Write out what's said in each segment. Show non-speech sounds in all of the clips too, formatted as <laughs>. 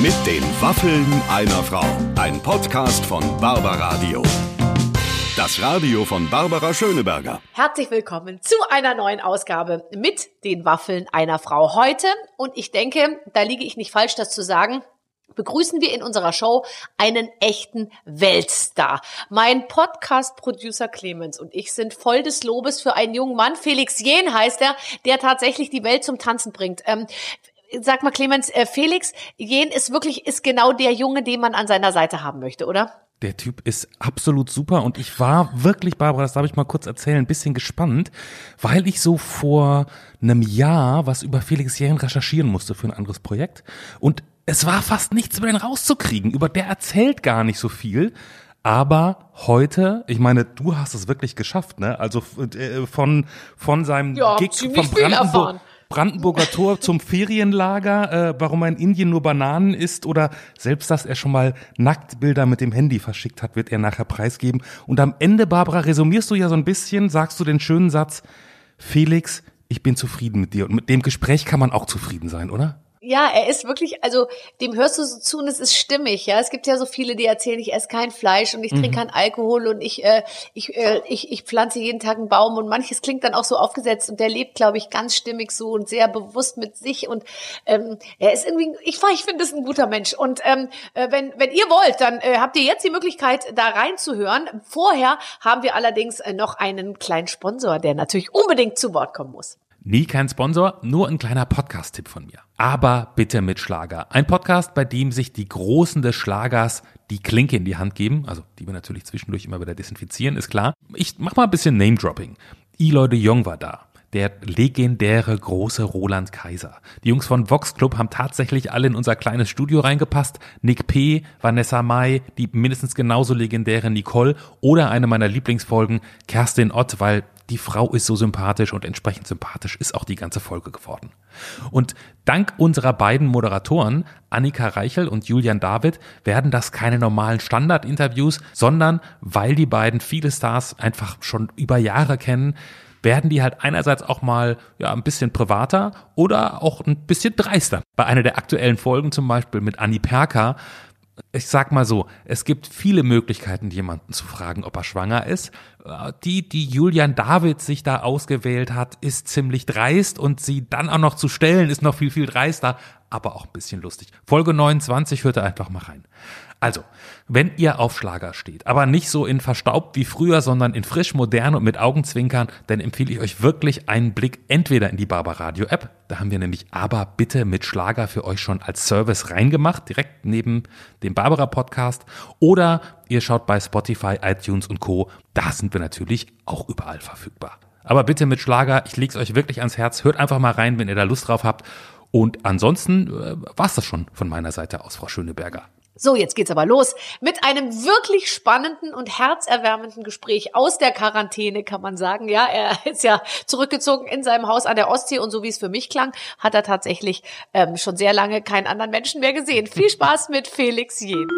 Mit den Waffeln einer Frau. Ein Podcast von Barbaradio. Das Radio von Barbara Schöneberger. Herzlich willkommen zu einer neuen Ausgabe mit den Waffeln einer Frau heute. Und ich denke, da liege ich nicht falsch, das zu sagen, begrüßen wir in unserer Show einen echten Weltstar. Mein Podcast-Producer Clemens und ich sind voll des Lobes für einen jungen Mann. Felix Jen heißt er, der tatsächlich die Welt zum Tanzen bringt. Ähm, sag mal, Clemens, äh, Felix Jen ist wirklich, ist genau der Junge, den man an seiner Seite haben möchte, oder? Der Typ ist absolut super und ich war wirklich, Barbara, das darf ich mal kurz erzählen, ein bisschen gespannt, weil ich so vor einem Jahr was über Felix Jähren recherchieren musste für ein anderes Projekt und es war fast nichts über den rauszukriegen. Über der erzählt gar nicht so viel. Aber heute, ich meine, du hast es wirklich geschafft, ne? Also äh, von von seinem ja, Gig vom Brandenburg, Brandenburger Tor zum Ferienlager, äh, warum er in Indien nur Bananen isst oder selbst, dass er schon mal Nacktbilder mit dem Handy verschickt hat, wird er nachher preisgeben. Und am Ende, Barbara, resumierst du ja so ein bisschen, sagst du den schönen Satz, Felix, ich bin zufrieden mit dir. Und mit dem Gespräch kann man auch zufrieden sein, oder? Ja, er ist wirklich, also dem hörst du so zu und es ist stimmig, ja. Es gibt ja so viele, die erzählen, ich esse kein Fleisch und ich trinke mhm. keinen Alkohol und ich, äh, ich, äh, ich, ich pflanze jeden Tag einen Baum und manches klingt dann auch so aufgesetzt und der lebt, glaube ich, ganz stimmig so und sehr bewusst mit sich und ähm, er ist irgendwie, ich, ich finde es ein guter Mensch. Und ähm, äh, wenn, wenn ihr wollt, dann äh, habt ihr jetzt die Möglichkeit, da reinzuhören. Vorher haben wir allerdings äh, noch einen kleinen Sponsor, der natürlich unbedingt zu Wort kommen muss. Nie kein Sponsor, nur ein kleiner Podcast-Tipp von mir. Aber bitte mit Schlager. Ein Podcast, bei dem sich die Großen des Schlagers die Klinke in die Hand geben, also die wir natürlich zwischendurch immer wieder desinfizieren, ist klar. Ich mach mal ein bisschen Name-Dropping. Eloy de Jong war da. Der legendäre große Roland Kaiser. Die Jungs von Vox Club haben tatsächlich alle in unser kleines Studio reingepasst. Nick P., Vanessa Mai, die mindestens genauso legendäre Nicole oder eine meiner Lieblingsfolgen, Kerstin Ott, weil die Frau ist so sympathisch und entsprechend sympathisch ist auch die ganze Folge geworden. Und dank unserer beiden Moderatoren, Annika Reichel und Julian David, werden das keine normalen Standardinterviews, sondern weil die beiden viele Stars einfach schon über Jahre kennen, werden die halt einerseits auch mal ja ein bisschen privater oder auch ein bisschen dreister. Bei einer der aktuellen Folgen zum Beispiel mit Annie Perker ich sag mal so, es gibt viele Möglichkeiten, jemanden zu fragen, ob er schwanger ist. Die, die Julian David sich da ausgewählt hat, ist ziemlich dreist und sie dann auch noch zu stellen, ist noch viel, viel dreister, aber auch ein bisschen lustig. Folge 29 hört er einfach mal rein. Also, wenn ihr auf Schlager steht, aber nicht so in verstaubt wie früher, sondern in frisch, modern und mit Augenzwinkern, dann empfehle ich euch wirklich einen Blick entweder in die Barbaradio App, da haben wir nämlich aber bitte mit Schlager für euch schon als Service reingemacht, direkt neben dem Barbara Podcast, oder ihr schaut bei Spotify, iTunes und Co. Da sind wir natürlich auch überall verfügbar. Aber bitte mit Schlager, ich leg's euch wirklich ans Herz, hört einfach mal rein, wenn ihr da Lust drauf habt. Und ansonsten äh, war's das schon von meiner Seite aus, Frau Schöneberger. So, jetzt geht's aber los mit einem wirklich spannenden und herzerwärmenden Gespräch aus der Quarantäne, kann man sagen. Ja, er <laughs> ist ja zurückgezogen in seinem Haus an der Ostsee und so wie es für mich klang, hat er tatsächlich ähm, schon sehr lange keinen anderen Menschen mehr gesehen. Viel Spaß mit Felix Jen.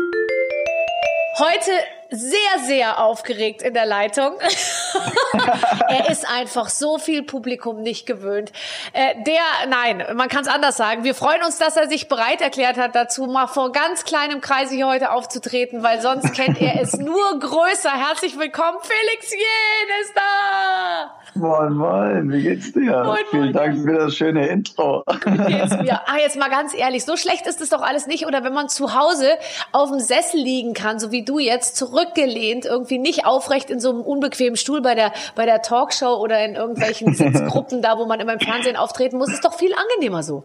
Heute sehr, sehr aufgeregt in der Leitung. <laughs> er ist einfach so viel Publikum nicht gewöhnt. Äh, der, nein, man kann es anders sagen. Wir freuen uns, dass er sich bereit erklärt hat, dazu mal vor ganz kleinem Kreise hier heute aufzutreten, weil sonst kennt er es <laughs> nur größer. Herzlich willkommen, Felix Jen ist da! Moin, moin, wie geht's dir? Moin, Vielen moin. Dank für das schöne Intro. Geht's mir? Ah, jetzt mal ganz ehrlich, so schlecht ist es doch alles nicht. Oder wenn man zu Hause auf dem Sessel liegen kann, so wie du jetzt, zurückgelehnt, irgendwie nicht aufrecht in so einem unbequemen Stuhl bei der, bei der Talkshow oder in irgendwelchen <laughs> Sitzgruppen da, wo man immer im Fernsehen auftreten muss, ist doch viel angenehmer so.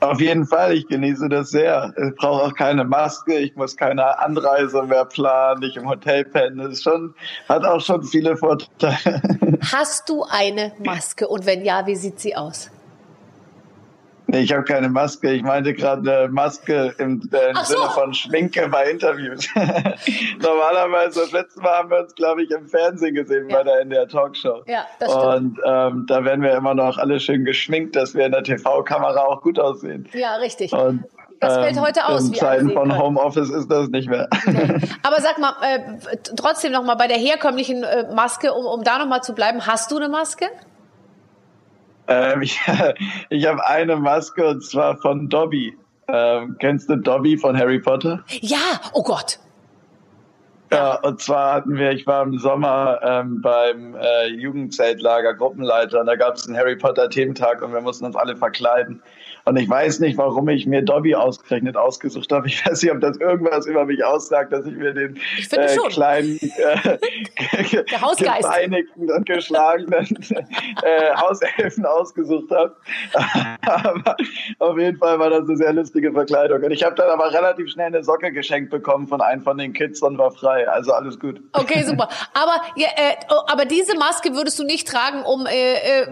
Auf jeden Fall, ich genieße das sehr. Ich brauche auch keine Maske, ich muss keine Anreise mehr planen, nicht im Hotel pennen. Das schon, hat auch schon viele Vorteile. Hast du eine Maske und wenn ja, wie sieht sie aus? Nee, ich habe keine Maske. Ich meinte gerade eine Maske im, äh, so. Sinne von Schminke bei Interviews. <laughs> Normalerweise, das letzte Mal haben wir uns, glaube ich, im Fernsehen gesehen ja. bei der NDR Talkshow. Ja, das stimmt. Und ähm, da werden wir immer noch alle schön geschminkt, dass wir in der TV-Kamera auch gut aussehen. Ja, richtig. Und das fällt ähm, heute aus. In Zeiten von Homeoffice ist das nicht mehr. Okay. <laughs> Aber sag mal, äh, trotzdem noch mal bei der herkömmlichen äh, Maske, um, um da noch mal zu bleiben, hast du eine Maske? Ähm, <laughs> ich ich habe eine Maske und zwar von Dobby. Ähm, kennst du Dobby von Harry Potter? Ja, oh Gott. Ja, und zwar hatten wir, ich war im Sommer ähm, beim äh, Jugendzeltlager Gruppenleiter und da gab es einen Harry Potter Thementag und wir mussten uns alle verkleiden. Und ich weiß nicht, warum ich mir Dobby ausgerechnet ausgesucht habe. Ich weiß nicht, ob das irgendwas über mich aussagt, dass ich mir den Ich äh, kleinen, äh, gepeinigten und geschlagenen äh, Hauselfen ausgesucht habe. aber auf jeden Fall war das eine sehr lustige Verkleidung. Und ich habe dann aber relativ schnell eine Socke geschenkt bekommen von einem von den Kids und war frei. Also alles gut. Okay, super. Aber, ja, äh, oh, aber diese Maske würdest du nicht tragen, um äh, äh,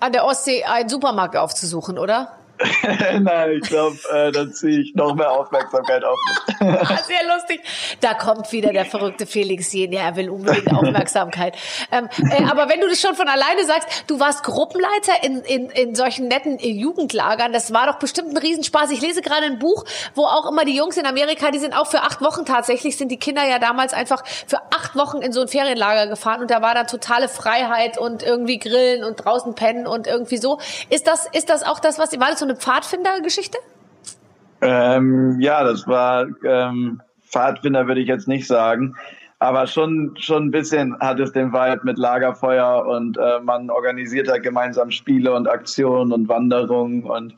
an der Ostsee einen Supermarkt aufzusuchen, oder? <laughs> Nein, ich glaube, äh, dann ziehe ich noch mehr Aufmerksamkeit auf mich. Ah, Sehr lustig. Da kommt wieder der verrückte Felix Jen. Ja, er will unbedingt <laughs> Aufmerksamkeit. ähm, äh, aber wenn du das schon von alleine sagst, du warst Gruppenleiter in, in, in solchen netten äh, Jugendlagern, das war doch bestimmt ein Riesenspaß. Ich lese gerade ein Buch, wo auch immer die Jungs in Amerika, die sind auch für acht Wochen tatsächlich, sind die Kinder ja damals einfach für acht Wochen in so ein Ferienlager gefahren und da war dann totale Freiheit und irgendwie grillen und draußen pennen und irgendwie so. Ist das, ist das auch das, was, war das so eine Pfadfindergeschichte? Ähm, ja, das war ähm, Pfadfinder würde ich jetzt nicht sagen, aber schon schon ein bisschen hat es den Vibe mit Lagerfeuer und äh, man organisiert halt gemeinsam Spiele und Aktionen und Wanderungen und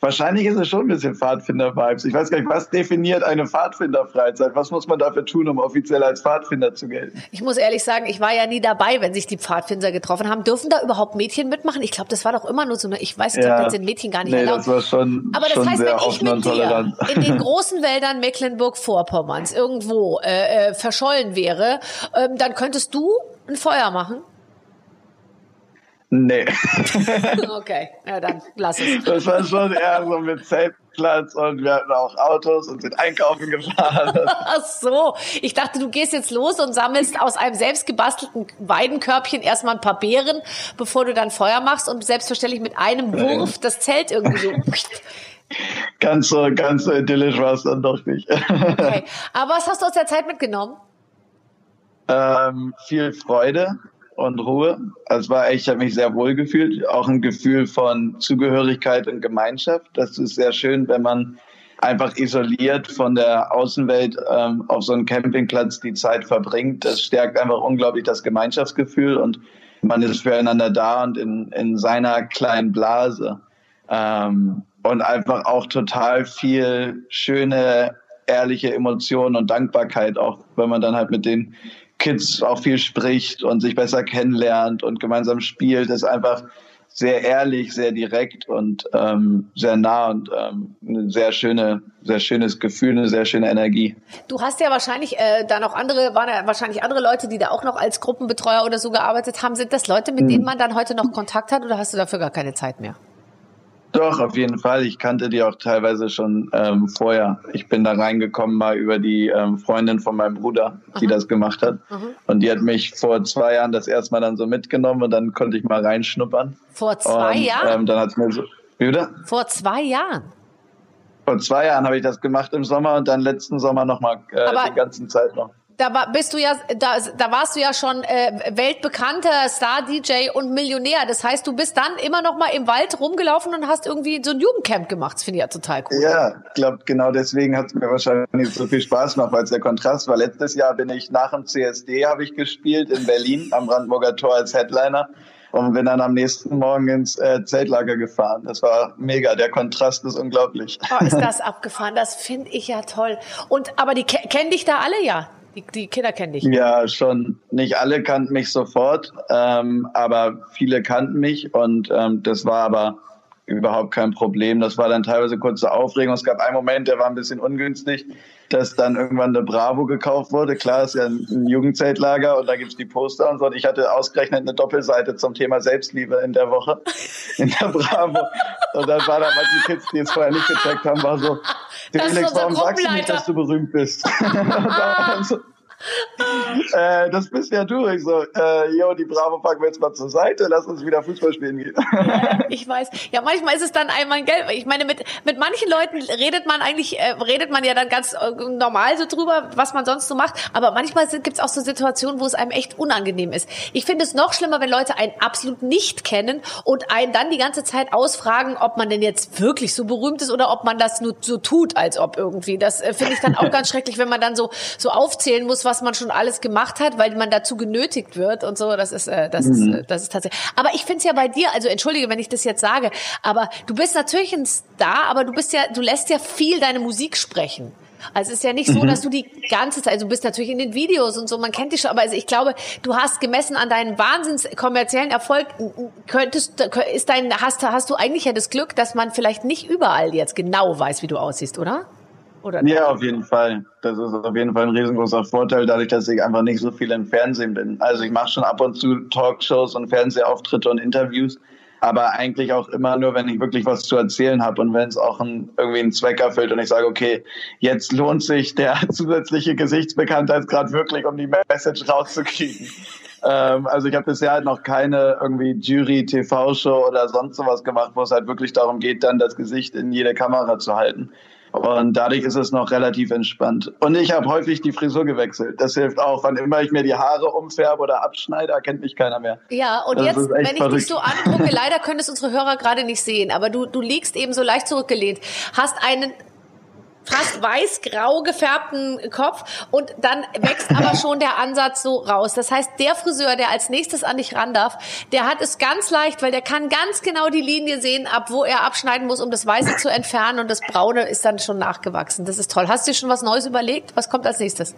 wahrscheinlich ist es schon ein bisschen Pfadfinder-Vibes. Ich weiß gar nicht, was definiert eine Pfadfinder-Freizeit? Was muss man dafür tun, um offiziell als Pfadfinder zu gelten? Ich muss ehrlich sagen, ich war ja nie dabei, wenn sich die Pfadfinder getroffen haben. Dürfen da überhaupt Mädchen mitmachen? Ich glaube, das war doch immer nur so eine, ich weiß, ich glaube, da sind Mädchen gar nicht nee, erlaubt. das war schon, Aber das schon heißt, sehr wenn ich mit dir in den großen Wäldern Mecklenburg-Vorpommerns irgendwo äh, äh, verschollen wäre, ähm, dann könntest du ein Feuer machen? Nee. <laughs> Okay, ja dann lass es. Das war schon eher so mit Zeltplatz und wir hatten auch Autos und sind einkaufen gefahren. <laughs> Ach so, ich dachte, du gehst jetzt los und sammelst aus einem selbst gebastelten Weidenkörbchen erstmal ein paar Beeren, bevor du dann Feuer machst und selbstverständlich mit einem Wurf das Zelt irgendwie so. <laughs> ganz so, ganz so idyllisch war es dann doch nicht. Okay. Aber was hast du aus der Zeit mitgenommen? ähm, viel Freude und Ruhe. Also es war echt, ich habe mich sehr wohl gefühlt. Auch ein Gefühl von Zugehörigkeit und Gemeinschaft. Das ist sehr schön, wenn man einfach isoliert von der Außenwelt ähm, auf so einem Campingplatz die Zeit verbringt. Das stärkt einfach unglaublich das Gemeinschaftsgefühl und man ist füreinander da und in, in seiner kleinen Blase. Ähm, und einfach auch total viel schöne, ehrliche Emotionen und Dankbarkeit, auch wenn man dann halt mit den Kids auch viel spricht und sich besser kennenlernt und gemeinsam spielt, ist einfach sehr ehrlich, sehr direkt und ähm, sehr nah und ähm, eine sehr schöne, sehr schönes Gefühl, eine sehr schöne Energie. Du hast ja wahrscheinlich äh, da noch andere, waren ja wahrscheinlich andere Leute, die da auch noch als Gruppenbetreuer oder so gearbeitet haben. Sind das Leute, mit denen man dann heute noch Kontakt hat oder hast du dafür gar keine Zeit mehr? Doch, auf jeden Fall. Ich kannte die auch teilweise schon ähm, vorher. Ich bin da reingekommen mal über die ähm, Freundin von meinem Bruder, die Aha. das gemacht hat. Und die hat mich vor zwei Jahren das erste Mal dann so mitgenommen und dann konnte ich mal reinschnuppern. Vor zwei und, Jahren? Ähm, dann hat's mir so, wie bitte? Vor zwei Jahren. Vor zwei Jahren habe ich das gemacht im Sommer und dann letzten Sommer nochmal äh, die ganzen Zeit noch. Da war, bist du ja, da, da warst du ja schon äh, weltbekannter Star-DJ und Millionär. Das heißt, du bist dann immer noch mal im Wald rumgelaufen und hast irgendwie so ein Jugendcamp gemacht. Das finde ich ja total cool. Ja, ich glaube, genau deswegen hat es mir wahrscheinlich so viel Spaß gemacht, weil es der Kontrast war. Letztes Jahr bin ich nach dem CSD, habe ich gespielt in Berlin am Brandenburger Tor als Headliner und bin dann am nächsten Morgen ins äh, Zeltlager gefahren. Das war mega, der Kontrast ist unglaublich. Oh, ist das abgefahren? Das finde ich ja toll. Und aber die ke- kennen dich da alle ja. Die, die Kinder kennen dich. Ja, schon. Nicht alle kannten mich sofort, ähm, aber viele kannten mich und ähm, das war aber überhaupt kein Problem. Das war dann teilweise kurze Aufregung. Es gab einen Moment, der war ein bisschen ungünstig, dass dann irgendwann eine Bravo gekauft wurde. Klar, ist ja ein Jugendzeltlager und da gibt's die Poster und so. Und ich hatte ausgerechnet eine Doppelseite zum Thema Selbstliebe in der Woche in der Bravo. Und dann war da mal die Kids, die es vorher nicht gecheckt haben, war so, Das ist Felix, unser warum sagst du nicht, dass du berühmt bist? <laughs> <laughs> Äh, das bist ja du. Ich so, äh, jo, die Bravo packen wir jetzt mal zur Seite, lass uns wieder Fußball spielen gehen. Ja, <laughs> ich weiß. Ja, manchmal ist es dann einmal Geld. Ich meine, mit, mit manchen Leuten redet man eigentlich, äh, redet man ja dann ganz äh, normal so drüber, was man sonst so macht. Aber manchmal gibt es auch so Situationen, wo es einem echt unangenehm ist. Ich finde es noch schlimmer, wenn Leute einen absolut nicht kennen und einen dann die ganze Zeit ausfragen, ob man denn jetzt wirklich so berühmt ist oder ob man das nur so tut, als ob irgendwie. Das äh, finde ich dann auch <laughs> ganz schrecklich, wenn man dann so, so aufzählen muss, was man schon alles gemacht hat, weil man dazu genötigt wird und so. Das ist, äh, das mhm. ist, äh, das ist tatsächlich. Aber ich finde es ja bei dir, also entschuldige, wenn ich das jetzt sage, aber du bist natürlich ein Star, aber du bist ja, du lässt ja viel deine Musik sprechen. Also es ist ja nicht so, mhm. dass du die ganze Zeit, also du bist natürlich in den Videos und so, man kennt dich schon, aber also ich glaube, du hast gemessen an deinen wahnsinns kommerziellen Erfolg, könntest, ist dein, hast, hast du eigentlich ja das Glück, dass man vielleicht nicht überall jetzt genau weiß, wie du aussiehst, oder? Oder ja, auf jeden Fall. Das ist auf jeden Fall ein riesengroßer Vorteil, dadurch, dass ich einfach nicht so viel im Fernsehen bin. Also ich mache schon ab und zu Talkshows und Fernsehauftritte und Interviews, aber eigentlich auch immer nur, wenn ich wirklich was zu erzählen habe und wenn es auch ein, irgendwie einen Zweck erfüllt und ich sage, okay, jetzt lohnt sich der <laughs> zusätzliche Gesichtsbekanntheitsgrad wirklich, um die Message rauszukriegen. ähm, also ich habe bisher halt noch keine irgendwie Jury-TV-Show oder sonst sowas gemacht, wo es halt wirklich darum geht, dann das Gesicht in jede Kamera zu halten. Und dadurch ist es noch relativ entspannt. Und ich habe häufig die Frisur gewechselt. Das hilft auch. Wann immer ich mir die Haare umfärbe oder abschneide, erkennt mich keiner mehr. Ja, und das jetzt, wenn ich verrückt. dich so angucke, <laughs> leider können es unsere Hörer gerade nicht sehen, aber du, du liegst eben so leicht zurückgelehnt, hast einen fast weiß-grau gefärbten Kopf und dann wächst aber schon der Ansatz so raus. Das heißt, der Friseur, der als nächstes an dich ran darf, der hat es ganz leicht, weil der kann ganz genau die Linie sehen, ab wo er abschneiden muss, um das Weiße zu entfernen und das Braune ist dann schon nachgewachsen. Das ist toll. Hast du dir schon was Neues überlegt? Was kommt als nächstes?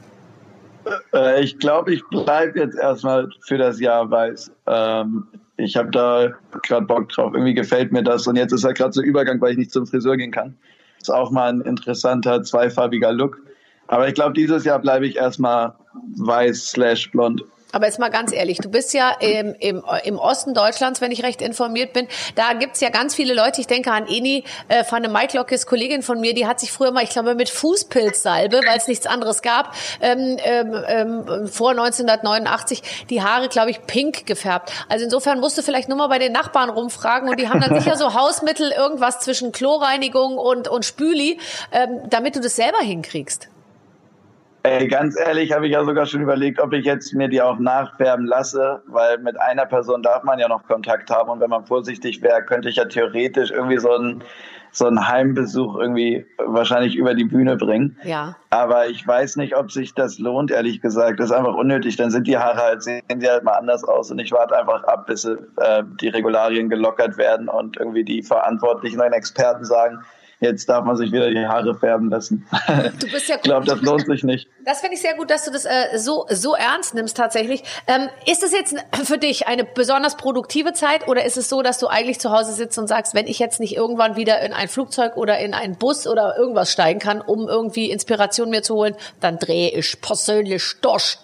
Äh, ich glaube, ich bleibe jetzt erstmal für das Jahr weiß. Ähm, ich habe da gerade Bock drauf. Irgendwie gefällt mir das. Und jetzt ist ja gerade so Übergang, weil ich nicht zum Friseur gehen kann. Ist auch mal ein interessanter zweifarbiger Look. Aber ich glaube, dieses Jahr bleibe ich erstmal weiß slash blond. Aber jetzt mal ganz ehrlich, du bist ja im, im, im Osten Deutschlands, wenn ich recht informiert bin. Da gibt's ja ganz viele Leute, ich denke an Eni äh, van de Maiklockes, Kollegin von mir, die hat sich früher mal, ich glaube, mit Fußpilzsalbe, weil es nichts anderes gab, ähm, ähm, ähm, vor 1989 die Haare, glaube ich, pink gefärbt. Also insofern musst du vielleicht nur mal bei den Nachbarn rumfragen und die haben dann sicher so <laughs> Hausmittel, irgendwas zwischen Chlorreinigung und, und Spüli, ähm, damit du das selber hinkriegst. Ey, ganz ehrlich, habe ich ja sogar schon überlegt, ob ich jetzt mir die auch nachfärben lasse, weil mit einer Person darf man ja noch Kontakt haben und wenn man vorsichtig wäre, könnte ich ja theoretisch irgendwie so einen so einen Heimbesuch irgendwie wahrscheinlich über die Bühne bringen. Ja. Aber ich weiß nicht, ob sich das lohnt, ehrlich gesagt. Das ist einfach unnötig. Dann sind die Haare halt, sehen sie halt mal anders aus und ich warte einfach ab, bis äh, die Regularien gelockert werden und irgendwie die Verantwortlichen und Experten sagen, jetzt darf man sich wieder die Haare färben lassen. <laughs> Du bist ja ich glaube, das lohnt sich nicht. Das finde ich sehr gut, dass du das äh, so, so ernst nimmst tatsächlich. Ähm, ist es jetzt für dich eine besonders produktive Zeit oder ist es so, dass du eigentlich zu Hause sitzt und sagst, wenn ich jetzt nicht irgendwann wieder in ein Flugzeug oder in einen Bus oder irgendwas steigen kann, um irgendwie Inspiration mir zu holen, dann drehe ich persönlich durch.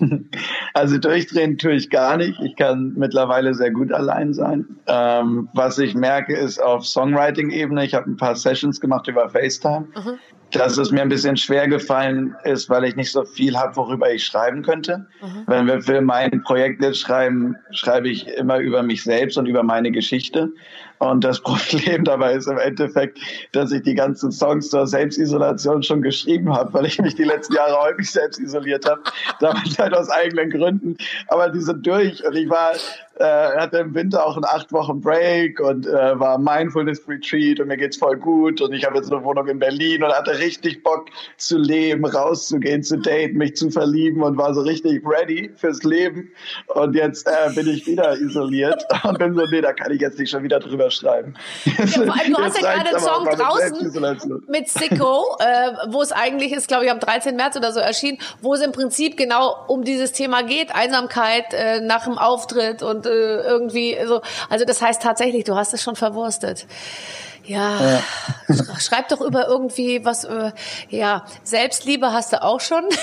<laughs> Also durchdrehen tue ich gar nicht. Ich kann mittlerweile sehr gut allein sein. Ähm, was ich merke, ist auf Songwriting-Ebene, ich habe ein paar Sessions gemacht über FaceTime. Mhm dass es mir ein bisschen schwer gefallen ist, weil ich nicht so viel habe, worüber ich schreiben könnte. Mhm. Wenn wir für mein Projekt jetzt schreiben, schreibe ich immer über mich selbst und über meine Geschichte. Und das <laughs> Problem dabei ist im Endeffekt, dass ich die ganzen Songs zur Selbstisolation schon geschrieben habe, weil ich mich die letzten Jahre häufig selbst isoliert habe. Damals halt aus eigenen Gründen. Aber die sind durch und ich war äh, hatte im Winter auch einen acht Wochen Break und äh, war Mindfulness Retreat und mir geht's voll gut und ich habe jetzt eine Wohnung in Berlin und hatte richtig Bock zu leben, rauszugehen, zu daten, mich zu verlieben und war so richtig ready fürs Leben und jetzt äh, bin ich wieder isoliert <laughs> und bin so, nee, da kann ich jetzt nicht schon wieder drüber schreiben. Ja, vor allem, du hast ja gerade einen Song draußen mit Sicko, äh, wo es eigentlich ist, glaube ich, am 13. März oder so erschienen, wo es im Prinzip genau um dieses Thema geht, Einsamkeit äh, nach dem Auftritt und äh, irgendwie so. Also das heißt tatsächlich, du hast es schon verwurstet. Ja, ja. schreib doch über irgendwie was, äh, ja, Selbstliebe hast du auch schon. <laughs>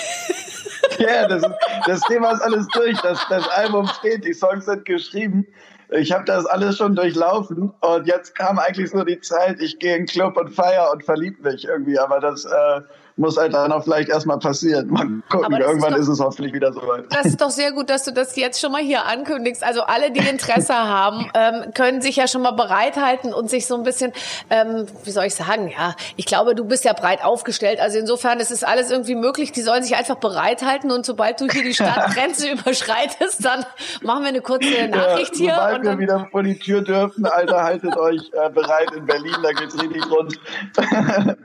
Ja, das, das Thema ist alles durch. Das, das Album steht, die Songs sind geschrieben. Ich habe das alles schon durchlaufen und jetzt kam eigentlich so die Zeit, ich gehe in den Club und feier und verlieb mich irgendwie. Aber das äh, muss halt dann auch vielleicht erstmal passieren. Mal gucken, irgendwann ist, doch, ist, es hoffentlich wieder soweit. Das ist doch sehr gut, dass du das jetzt schon mal hier ankündigst. Also alle, die Interesse <laughs> haben, ähm, können sich ja schon mal bereithalten und sich so ein bisschen, ähm, wie soll ich sagen, ja, ich glaube, du bist ja breit aufgestellt. Also insofern ist es alles irgendwie möglich. Die sollen sich einfach bereithalten und sobald du hier die Stadtgrenze <laughs> überschreitest, dann machen wir eine kurze Nachricht ja, hier. Sobald wir wieder vor die Tür dürfen, Alter, haltet euch äh, bereit in Berlin, da geht's richtig rund. <laughs>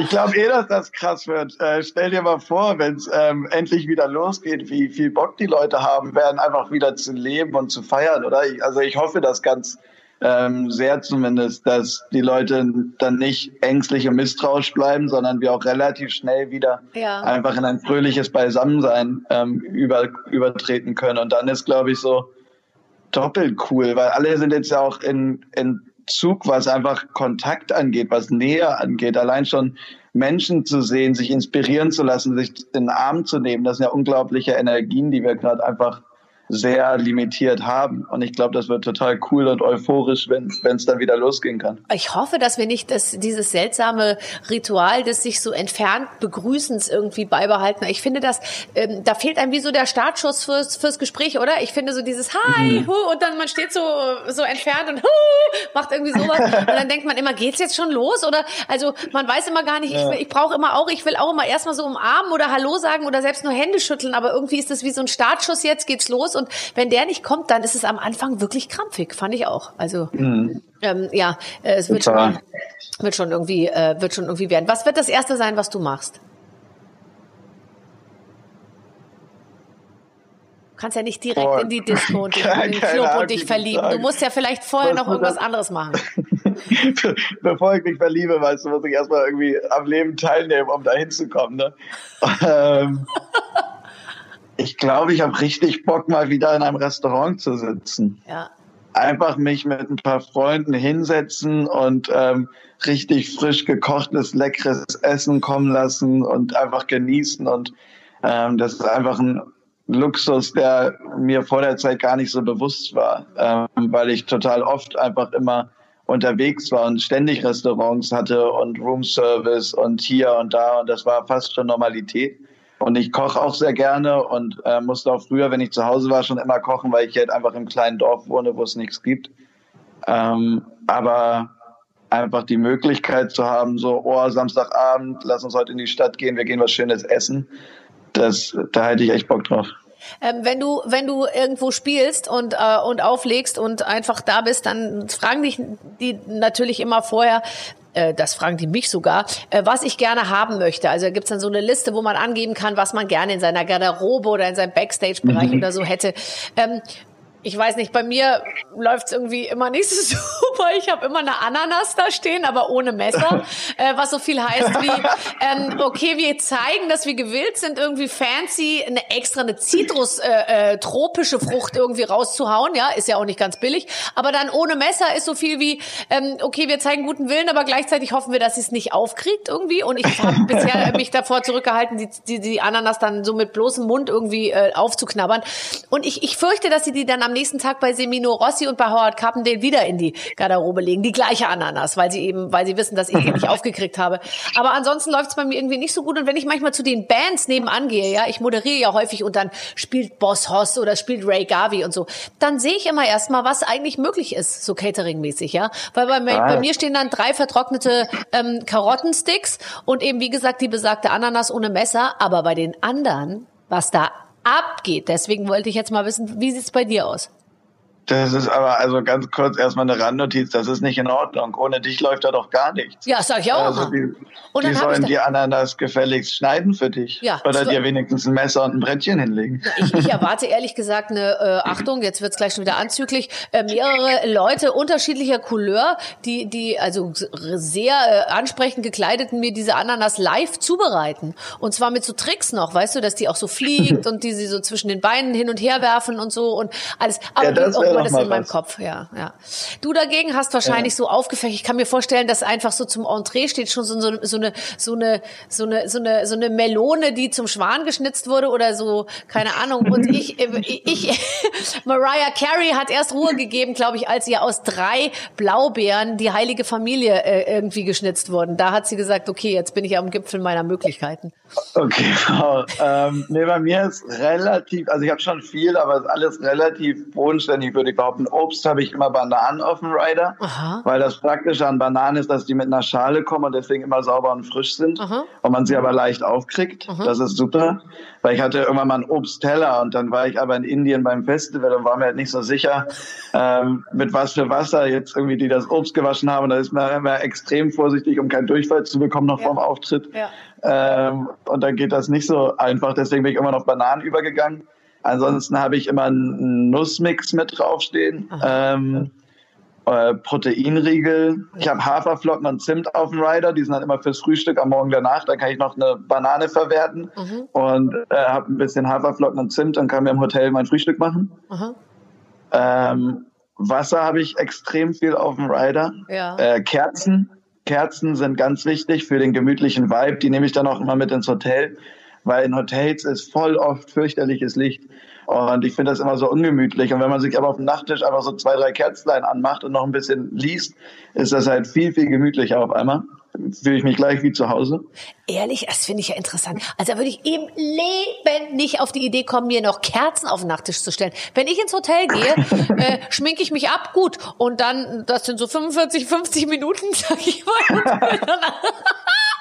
ich glaube eh, dass das krass wird. Äh, stell dir mal vor, wenn es ähm, endlich wieder losgeht, wie viel Bock die Leute haben werden, einfach wieder zu leben und zu feiern, oder? Ich, also ich hoffe das ganz ähm, sehr zumindest, dass die Leute dann nicht ängstlich und misstrauisch bleiben, sondern wir auch relativ schnell wieder ja. einfach in ein fröhliches Beisammensein ähm, über, übertreten können. Und dann ist, glaube ich, so doppelt cool, weil alle sind jetzt ja auch in, in Zug, was einfach Kontakt angeht, was Nähe angeht. Allein schon Menschen zu sehen, sich inspirieren zu lassen, sich in den Arm zu nehmen, das sind ja unglaubliche Energien, die wir gerade einfach sehr limitiert haben. Und ich glaube, das wird total cool und euphorisch, wenn es dann wieder losgehen kann. Ich hoffe, dass wir nicht das, dieses seltsame Ritual des sich so entfernt Begrüßens irgendwie beibehalten. Ich finde, dass ähm, da fehlt einem wie so der Startschuss fürs, fürs Gespräch, oder? Ich finde so dieses Hi, mhm. hu, und dann man steht so, so entfernt und hu, macht irgendwie sowas. <laughs> und dann denkt man immer, geht's jetzt schon los? Oder also man weiß immer gar nicht, ja. ich, ich brauche immer auch, ich will auch immer erstmal so umarmen oder Hallo sagen oder selbst nur Hände schütteln, aber irgendwie ist das wie so ein Startschuss, jetzt geht's los und wenn der nicht kommt, dann ist es am Anfang wirklich krampfig, fand ich auch. Also mhm. ähm, ja, äh, es wird schon, wird schon irgendwie, äh, wird schon irgendwie werden. Was wird das erste sein, was du machst? Du kannst ja nicht direkt oh, in die Disco und <laughs> in den Club und dich verlieben. Du musst ja vielleicht vorher noch irgendwas anderes machen. <laughs> Bevor ich mich verliebe, weißt du, muss ich erstmal irgendwie am Leben teilnehmen, um da hinzukommen. Ne? <laughs> ähm, ich glaube, ich habe richtig Bock, mal wieder in einem Restaurant zu sitzen. Ja. Einfach mich mit ein paar Freunden hinsetzen und ähm, richtig frisch gekochtes, leckeres Essen kommen lassen und einfach genießen. Und ähm, das ist einfach ein Luxus, der mir vor der Zeit gar nicht so bewusst war, ähm, weil ich total oft einfach immer unterwegs war und ständig Restaurants hatte und Roomservice und hier und da und das war fast schon Normalität. Und ich koche auch sehr gerne und äh, musste auch früher, wenn ich zu Hause war, schon immer kochen, weil ich halt einfach im kleinen Dorf wohne, wo es nichts gibt. Ähm, aber einfach die Möglichkeit zu haben, so, oh, Samstagabend, lass uns heute in die Stadt gehen, wir gehen was Schönes essen, das, da hätte ich echt Bock drauf. Ähm, wenn du wenn du irgendwo spielst und äh, und auflegst und einfach da bist, dann fragen dich die natürlich immer vorher, äh, das fragen die mich sogar, äh, was ich gerne haben möchte. Also gibt's dann so eine Liste, wo man angeben kann, was man gerne in seiner Garderobe oder in seinem Backstage-Bereich mhm. oder so hätte. Ähm, ich weiß nicht, bei mir läuft's irgendwie immer nicht so <laughs> super. Ich habe immer eine Ananas da stehen, aber ohne Messer, <laughs> äh, was so viel heißt wie, ähm, okay, wir zeigen, dass wir gewillt sind, irgendwie fancy eine extra eine Zitrus äh, äh, tropische Frucht irgendwie rauszuhauen, ja, ist ja auch nicht ganz billig, aber dann ohne Messer ist so viel wie, ähm, okay, wir zeigen guten Willen, aber gleichzeitig hoffen wir, dass sie es nicht aufkriegt irgendwie. Und ich habe <laughs> bisher mich davor zurückgehalten, die, die, die Ananas dann so mit bloßem Mund irgendwie äh, aufzuknabbern. Und ich, ich fürchte, dass sie die dann am am nächsten Tag bei Semino Rossi und bei Howard Carpendale wieder in die Garderobe legen. Die gleiche Ananas, weil sie eben, weil sie wissen, dass ich die nicht <laughs> aufgekriegt habe. Aber ansonsten läuft es bei mir irgendwie nicht so gut. Und wenn ich manchmal zu den Bands nebenan gehe, ja, ich moderiere ja häufig und dann spielt Boss Hoss oder spielt Ray Garvey und so, dann sehe ich immer erstmal, was eigentlich möglich ist, so Catering-mäßig, ja. Weil bei, ah. bei mir stehen dann drei vertrocknete ähm, Karottensticks und eben, wie gesagt, die besagte Ananas ohne Messer. Aber bei den anderen, was da abgeht. Deswegen wollte ich jetzt mal wissen, wie sieht's bei dir aus? Das ist aber also ganz kurz erstmal eine Randnotiz, das ist nicht in Ordnung. Ohne dich läuft da doch gar nichts. Ja, sag ich auch. Also die, die sollen die Ananas gefälligst schneiden für dich. Ja, Oder dir wenigstens ein Messer und ein Brettchen hinlegen. Ich, ich erwarte ehrlich gesagt eine äh, Achtung, jetzt wird's gleich schon wieder anzüglich, äh, mehrere Leute unterschiedlicher Couleur, die, die also sehr äh, ansprechend gekleideten mir diese Ananas live zubereiten. Und zwar mit so Tricks noch, weißt du, dass die auch so fliegt <laughs> und die sie so zwischen den Beinen hin und her werfen und so und alles. Aber ja, aber das in meinem Kopf, ja, ja. Du dagegen hast wahrscheinlich ja. so aufgefächert. Ich kann mir vorstellen, dass einfach so zum Entree steht schon so, so, so eine so eine so eine so eine so eine Melone, die zum Schwan geschnitzt wurde oder so, keine Ahnung. Und ich <laughs> ich, <laughs> Mariah Carey hat erst Ruhe gegeben, glaube ich, als ihr aus drei Blaubeeren die heilige Familie äh, irgendwie geschnitzt wurden. Da hat sie gesagt, okay, jetzt bin ich am Gipfel meiner Möglichkeiten. Okay, wow. <laughs> ähm, nee, bei mir ist relativ, also ich habe schon viel, aber es ist alles relativ bodenständig, würde ich behaupten. Obst habe ich immer Bananen auf dem Rider, Aha. weil das Praktische an Bananen ist, dass die mit einer Schale kommen und deswegen immer sauber und frisch sind Aha. und man sie aber leicht aufkriegt. Aha. Das ist super, weil ich hatte irgendwann mal einen Obstteller und dann war ich aber in Indien beim Festival und war mir halt nicht so sicher, ähm, mit was für Wasser jetzt irgendwie die das Obst gewaschen haben. Da ist man immer extrem vorsichtig, um keinen Durchfall zu bekommen noch ja. vorm Auftritt. Ja. Ähm, und dann geht das nicht so einfach. Deswegen bin ich immer noch Bananen übergegangen. Ansonsten habe ich immer einen Nussmix mit draufstehen. Ähm, äh, Proteinriegel. Ich habe Haferflocken und Zimt auf dem Rider. Die sind dann immer fürs Frühstück am Morgen danach. Da kann ich noch eine Banane verwerten mhm. und äh, habe ein bisschen Haferflocken und Zimt und kann mir im Hotel mein Frühstück machen. Mhm. Ähm, Wasser habe ich extrem viel auf dem Rider. Ja. Äh, Kerzen. Kerzen sind ganz wichtig für den gemütlichen Vibe. Die nehme ich dann auch immer mit ins Hotel, weil in Hotels ist voll oft fürchterliches Licht. Und ich finde das immer so ungemütlich. Und wenn man sich aber auf dem Nachttisch einfach so zwei, drei Kerzlein anmacht und noch ein bisschen liest, ist das halt viel, viel gemütlicher auf einmal. Fühle ich mich gleich wie zu Hause. Ehrlich, das finde ich ja interessant. Also da würde ich im Leben nicht auf die Idee kommen, mir noch Kerzen auf den Nachttisch zu stellen. Wenn ich ins Hotel gehe, <laughs> äh, schminke ich mich ab, gut. Und dann, das sind so 45, 50 Minuten, <laughs> sag ich mal.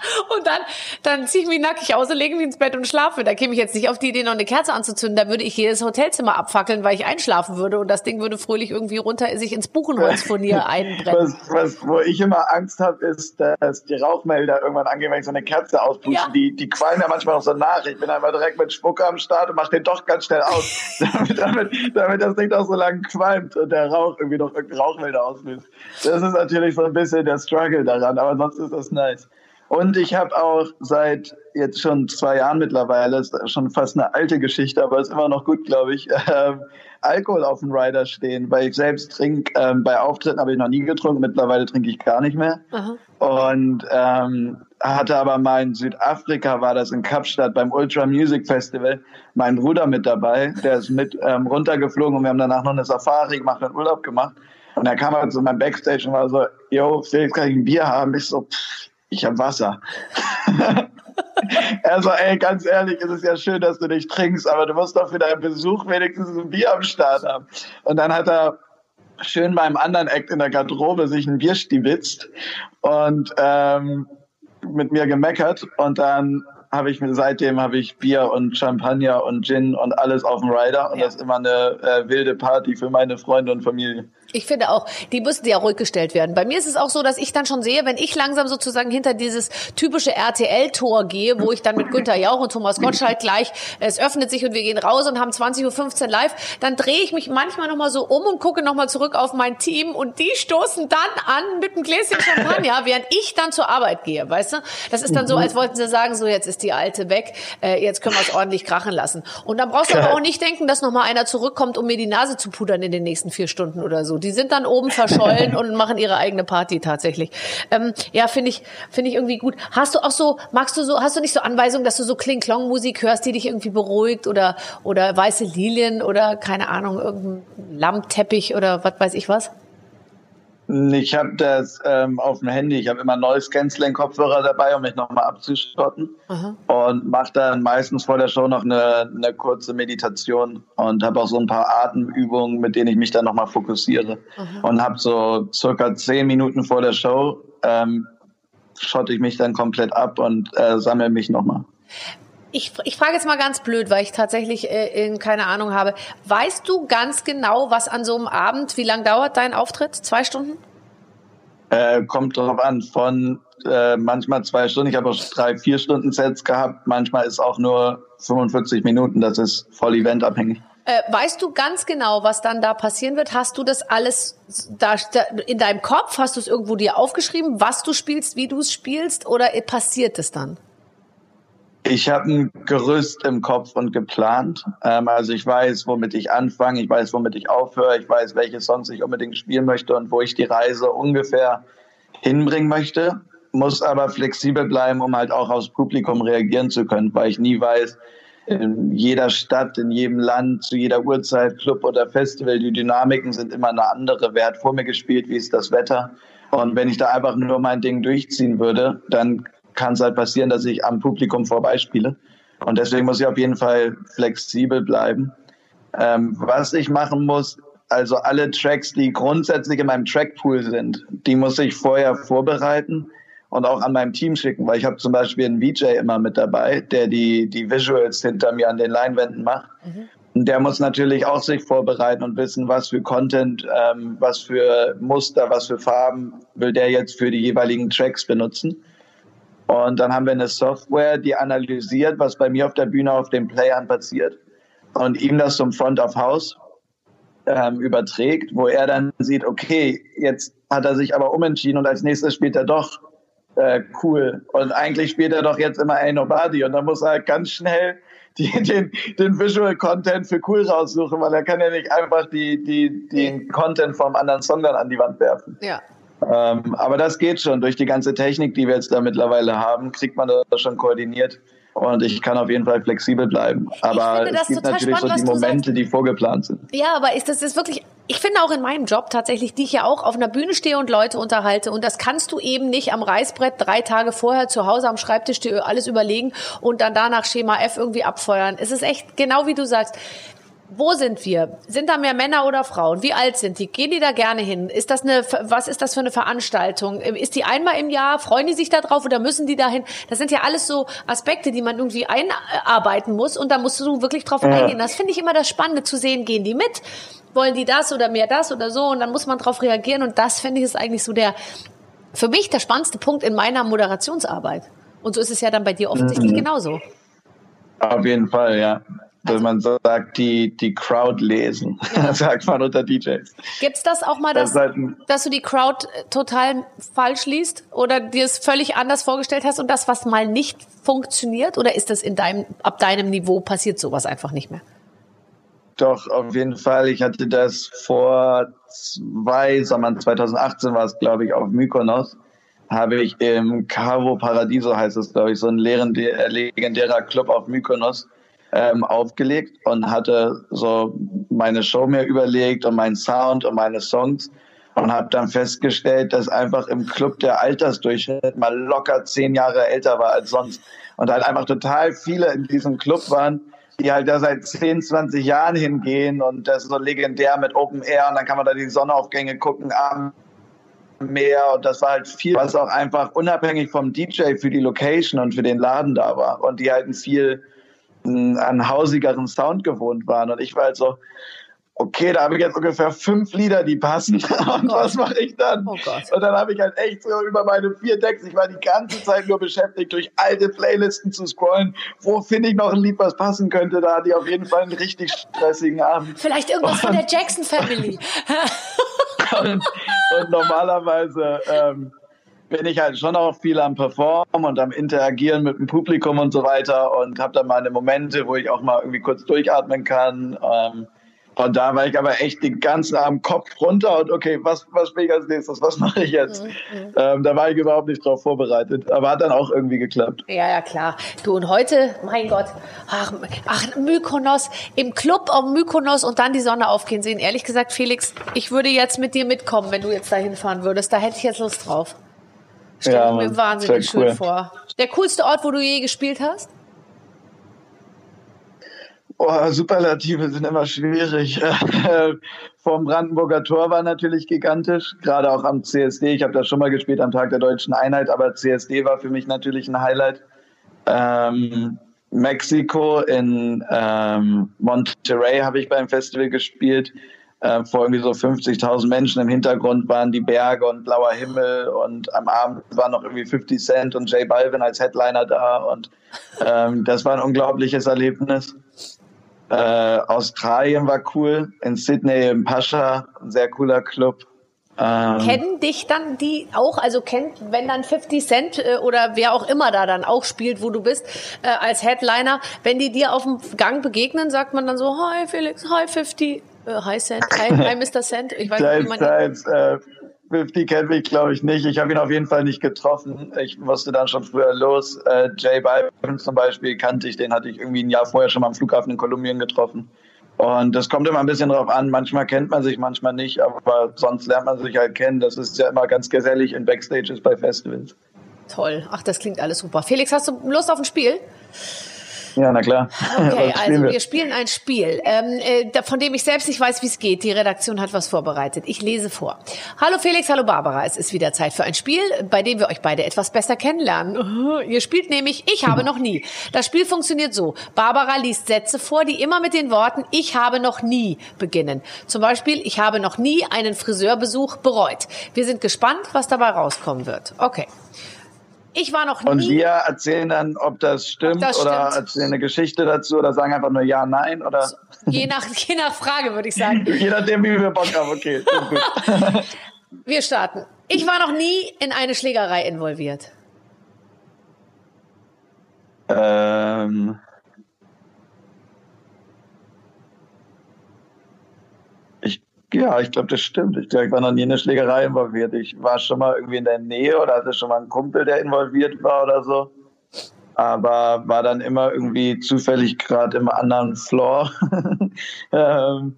<laughs> Und dann, dann ziehe ich mich nackig aus und lege mich ins Bett und schlafe. Da käme ich jetzt nicht auf die Idee, noch eine Kerze anzuzünden. Da würde ich jedes Hotelzimmer abfackeln, weil ich einschlafen würde. Und das Ding würde fröhlich irgendwie runter sich ins Buchenholzfurnier einbrennen. Was, was, wo ich immer Angst habe, ist, dass die Rauchmelder irgendwann angehen, wenn ich so eine Kerze auspuste. Ja. Die, die qualmen ja manchmal noch so nach. Ich bin einmal direkt mit Spucke am Start und mache den doch ganz schnell aus. <laughs> damit, damit, damit das Ding auch so lange qualmt und der Rauch irgendwie noch irgendeinen Rauchmelder auslöst. Das ist natürlich so ein bisschen der Struggle daran, aber sonst ist das nice. Und ich habe auch seit jetzt schon zwei Jahren mittlerweile, ist schon fast eine alte Geschichte, aber ist immer noch gut, glaube ich, <laughs> äh, Alkohol auf dem Rider stehen, weil ich selbst trinke, äh, bei Auftritten habe ich noch nie getrunken, mittlerweile trinke ich gar nicht mehr. Aha. Und ähm, hatte aber mal in Südafrika, war das in Kapstadt beim Ultra Music Festival, mein Bruder mit dabei, der ist mit ähm, runtergeflogen und wir haben danach noch eine Safari gemacht und Urlaub gemacht. Und er kam halt zu meinem Backstage und war so, yo, Felix, kann ich ein Bier haben? Ich so, pff, ich habe Wasser. <laughs> er so, ey, ganz ehrlich, es ist ja schön, dass du nicht trinkst, aber du musst doch für deinen Besuch wenigstens ein Bier am Start haben. Und dann hat er schön beim anderen Act in der Garderobe sich ein Bier stibitzt und ähm, mit mir gemeckert und dann habe ich mir seitdem habe ich Bier und Champagner und Gin und alles auf dem Rider und ja. das ist immer eine äh, wilde Party für meine Freunde und Familie. Ich finde auch, die müssen ja ruhig gestellt werden. Bei mir ist es auch so, dass ich dann schon sehe, wenn ich langsam sozusagen hinter dieses typische RTL-Tor gehe, wo ich dann mit Günther Jauch und Thomas Gottschalk gleich, es öffnet sich und wir gehen raus und haben 20.15 Uhr live, dann drehe ich mich manchmal nochmal so um und gucke nochmal zurück auf mein Team und die stoßen dann an mit einem Gläschen Champagner, während ich dann zur Arbeit gehe, weißt du? Das ist dann so, als wollten sie sagen, so jetzt ist die Alte weg, äh, jetzt können wir es ordentlich krachen lassen. Und dann brauchst du aber auch nicht denken, dass nochmal einer zurückkommt, um mir die Nase zu pudern in den nächsten vier Stunden oder so. Die sind dann oben verschollen und machen ihre eigene Party tatsächlich. Ähm, ja, finde ich, finde ich irgendwie gut. Hast du auch so, magst du so, hast du nicht so Anweisungen, dass du so Kling-Klong-Musik hörst, die dich irgendwie beruhigt oder, oder weiße Lilien oder keine Ahnung, irgendein Lammteppich oder was weiß ich was? Ich habe das ähm, auf dem Handy. Ich habe immer neues Canceling Kopfhörer dabei, um mich nochmal abzuschotten. Aha. Und mache dann meistens vor der Show noch eine, eine kurze Meditation und habe auch so ein paar Atemübungen, mit denen ich mich dann nochmal fokussiere. Aha. Und habe so circa zehn Minuten vor der Show ähm, schotte ich mich dann komplett ab und äh, sammle mich nochmal. Ich, ich frage jetzt mal ganz blöd, weil ich tatsächlich äh, keine Ahnung habe. Weißt du ganz genau, was an so einem Abend, wie lang dauert dein Auftritt? Zwei Stunden? Äh, kommt drauf an, von äh, manchmal zwei Stunden. Ich habe auch drei, vier Stunden Sets gehabt. Manchmal ist auch nur 45 Minuten. Das ist voll eventabhängig. Äh, weißt du ganz genau, was dann da passieren wird? Hast du das alles da, da in deinem Kopf? Hast du es irgendwo dir aufgeschrieben, was du spielst, wie du es spielst? Oder passiert es dann? Ich habe ein Gerüst im Kopf und geplant. Ähm, also ich weiß, womit ich anfange, ich weiß, womit ich aufhöre, ich weiß, welche Songs ich unbedingt spielen möchte und wo ich die Reise ungefähr hinbringen möchte, muss aber flexibel bleiben, um halt auch aufs Publikum reagieren zu können, weil ich nie weiß, in jeder Stadt, in jedem Land, zu jeder Uhrzeit, Club oder Festival, die Dynamiken sind immer eine andere. Wer hat vor mir gespielt, wie ist das Wetter? Und wenn ich da einfach nur mein Ding durchziehen würde, dann kann es halt passieren, dass ich am Publikum vorbeispiele. Und deswegen muss ich auf jeden Fall flexibel bleiben. Ähm, was ich machen muss, also alle Tracks, die grundsätzlich in meinem Trackpool sind, die muss ich vorher vorbereiten und auch an meinem Team schicken, weil ich habe zum Beispiel einen VJ immer mit dabei, der die, die Visuals hinter mir an den Leinwänden macht. Mhm. Und der muss natürlich auch sich vorbereiten und wissen, was für Content, ähm, was für Muster, was für Farben will der jetzt für die jeweiligen Tracks benutzen. Und dann haben wir eine Software, die analysiert, was bei mir auf der Bühne auf den Playern passiert und ihm das zum Front of House ähm, überträgt, wo er dann sieht, okay, jetzt hat er sich aber umentschieden und als nächstes spielt er doch äh, cool. Und eigentlich spielt er doch jetzt immer Ain't Nobody und dann muss er ganz schnell <laughs> die, den, den Visual Content für cool raussuchen, weil er kann ja nicht einfach die, die, den Content vom anderen Song dann an die Wand werfen. Ja. Ähm, aber das geht schon. Durch die ganze Technik, die wir jetzt da mittlerweile haben, kriegt man das schon koordiniert. Und ich kann auf jeden Fall flexibel bleiben. Aber es gibt natürlich spannend, so die Momente, die vorgeplant sind. Ja, aber ist das ist wirklich, ich finde auch in meinem Job tatsächlich, die ich ja auch auf einer Bühne stehe und Leute unterhalte. Und das kannst du eben nicht am Reißbrett drei Tage vorher zu Hause am Schreibtisch dir alles überlegen und dann danach Schema F irgendwie abfeuern. Es ist echt genau wie du sagst. Wo sind wir? Sind da mehr Männer oder Frauen? Wie alt sind die? Gehen die da gerne hin? Ist das eine, was ist das für eine Veranstaltung? Ist die einmal im Jahr? Freuen die sich da drauf oder müssen die dahin? Das sind ja alles so Aspekte, die man irgendwie einarbeiten muss und da musst du wirklich drauf ja. eingehen. Das finde ich immer das Spannende zu sehen. Gehen die mit? Wollen die das oder mehr das oder so? Und dann muss man drauf reagieren und das finde ich ist eigentlich so der, für mich der spannendste Punkt in meiner Moderationsarbeit. Und so ist es ja dann bei dir offensichtlich mhm. genauso. Auf jeden Fall, ja. Also, man sagt, die, die Crowd lesen, <laughs> ja. sagt man unter DJs. Gibt's das auch mal, dass, das halt dass du die Crowd äh, total falsch liest oder dir es völlig anders vorgestellt hast und das, was mal nicht funktioniert? Oder ist das in deinem, ab deinem Niveau passiert sowas einfach nicht mehr? Doch, auf jeden Fall. Ich hatte das vor zwei Sommern, 2018 war es, glaube ich, auf Mykonos, habe ich im Cavo Paradiso, heißt es, glaube ich, so ein legendärer Club auf Mykonos, ähm, aufgelegt und hatte so meine Show mir überlegt und meinen Sound und meine Songs und habe dann festgestellt, dass einfach im Club der Altersdurchschnitt mal locker zehn Jahre älter war als sonst und halt einfach total viele in diesem Club waren, die halt da seit 10, 20 Jahren hingehen und das ist so legendär mit Open Air und dann kann man da die Sonnenaufgänge gucken am Meer und das war halt viel, was auch einfach unabhängig vom DJ für die Location und für den Laden da war und die halt ein viel einen hausigeren Sound gewohnt waren. Und ich war halt so, okay, da habe ich jetzt ungefähr fünf Lieder, die passen. <laughs> Und was mache ich dann? Oh und dann habe ich halt echt so über meine vier Decks, ich war die ganze Zeit nur beschäftigt, durch alte Playlisten zu scrollen. Wo finde ich noch ein Lied, was passen könnte? Da hatte ich auf jeden Fall einen richtig stressigen Abend. Vielleicht irgendwas und, von der Jackson Family. <laughs> und, und normalerweise ähm, bin ich halt schon auch viel am Performen und am Interagieren mit dem Publikum und so weiter und habe dann meine Momente, wo ich auch mal irgendwie kurz durchatmen kann. Ähm, und da war ich aber echt den ganzen Abend Kopf runter und okay, was, was spiele ich als nächstes? Was mache ich jetzt? Mhm. Ähm, da war ich überhaupt nicht drauf vorbereitet, aber hat dann auch irgendwie geklappt. Ja, ja, klar. Du und heute, mein Gott, ach, ach Mykonos, im Club auf Mykonos und dann die Sonne aufgehen sehen. Ehrlich gesagt, Felix, ich würde jetzt mit dir mitkommen, wenn du jetzt da hinfahren würdest. Da hätte ich jetzt Lust drauf. Stell ja, mir wahnsinnig schön cool. vor. Der coolste Ort, wo du je gespielt hast? Oh, Superlative sind immer schwierig. <laughs> Vom Brandenburger Tor war natürlich gigantisch, gerade auch am CSD. Ich habe da schon mal gespielt am Tag der deutschen Einheit, aber CSD war für mich natürlich ein Highlight. Ähm, Mexiko in ähm, Monterrey habe ich beim Festival gespielt äh, vor irgendwie so 50.000 Menschen. Im Hintergrund waren die Berge und blauer Himmel und am Abend waren noch irgendwie 50 Cent und J Balvin als Headliner da und ähm, das war ein unglaubliches Erlebnis. Äh, Australien war cool, in Sydney im Pascha, ein sehr cooler Club. Ähm, Kennen dich dann die auch? Also kennt, wenn dann 50 Cent äh, oder wer auch immer da dann auch spielt, wo du bist, äh, als Headliner, wenn die dir auf dem Gang begegnen, sagt man dann so, hi Felix, hi 50, äh, hi Cent, hi, hi Mr. Cent. Ich weiß nicht, wie man Times, äh, 50 kennt mich, glaube ich, nicht. Ich habe ihn auf jeden Fall nicht getroffen. Ich musste dann schon früher los. Äh, Jay Balvin zum Beispiel kannte ich, den hatte ich irgendwie ein Jahr vorher schon mal am Flughafen in Kolumbien getroffen. Und das kommt immer ein bisschen drauf an. Manchmal kennt man sich, manchmal nicht, aber sonst lernt man sich halt kennen. Das ist ja immer ganz gesellig in Backstages bei Festivals. Toll. Ach, das klingt alles super. Felix, hast du Lust auf ein Spiel? Ja, na klar. Okay, <laughs> also wir? spielen ein Spiel, ähm, äh, von dem ich selbst nicht weiß, wie es geht. Die Redaktion hat was vorbereitet. Ich lese vor. Hallo Felix, hallo Barbara. Es ist wieder Zeit für ein Spiel, bei dem wir euch beide etwas besser kennenlernen. <laughs> Ihr spielt nämlich Ich habe noch nie. Das Spiel funktioniert so. Barbara liest Sätze vor, die immer mit den Worten Ich habe noch nie beginnen. Zum Beispiel, ich habe noch nie einen Friseurbesuch bereut. Wir sind gespannt, was dabei rauskommen wird. Okay. Ich war noch nie. Und wir erzählen dann, ob das stimmt ob das oder stimmt. erzählen eine Geschichte dazu oder sagen einfach nur ja, nein oder. So, je nach, <laughs> je nach Frage würde ich sagen. <laughs> je nachdem, wie wir Bock haben, okay. <laughs> wir starten. Ich war noch nie in eine Schlägerei involviert. Ähm. Ja, ich glaube, das stimmt. Ich, glaub, ich war noch nie in eine Schlägerei involviert. Ich war schon mal irgendwie in der Nähe oder hatte schon mal einen Kumpel, der involviert war oder so. Aber war dann immer irgendwie zufällig gerade im anderen Floor. <laughs> ähm,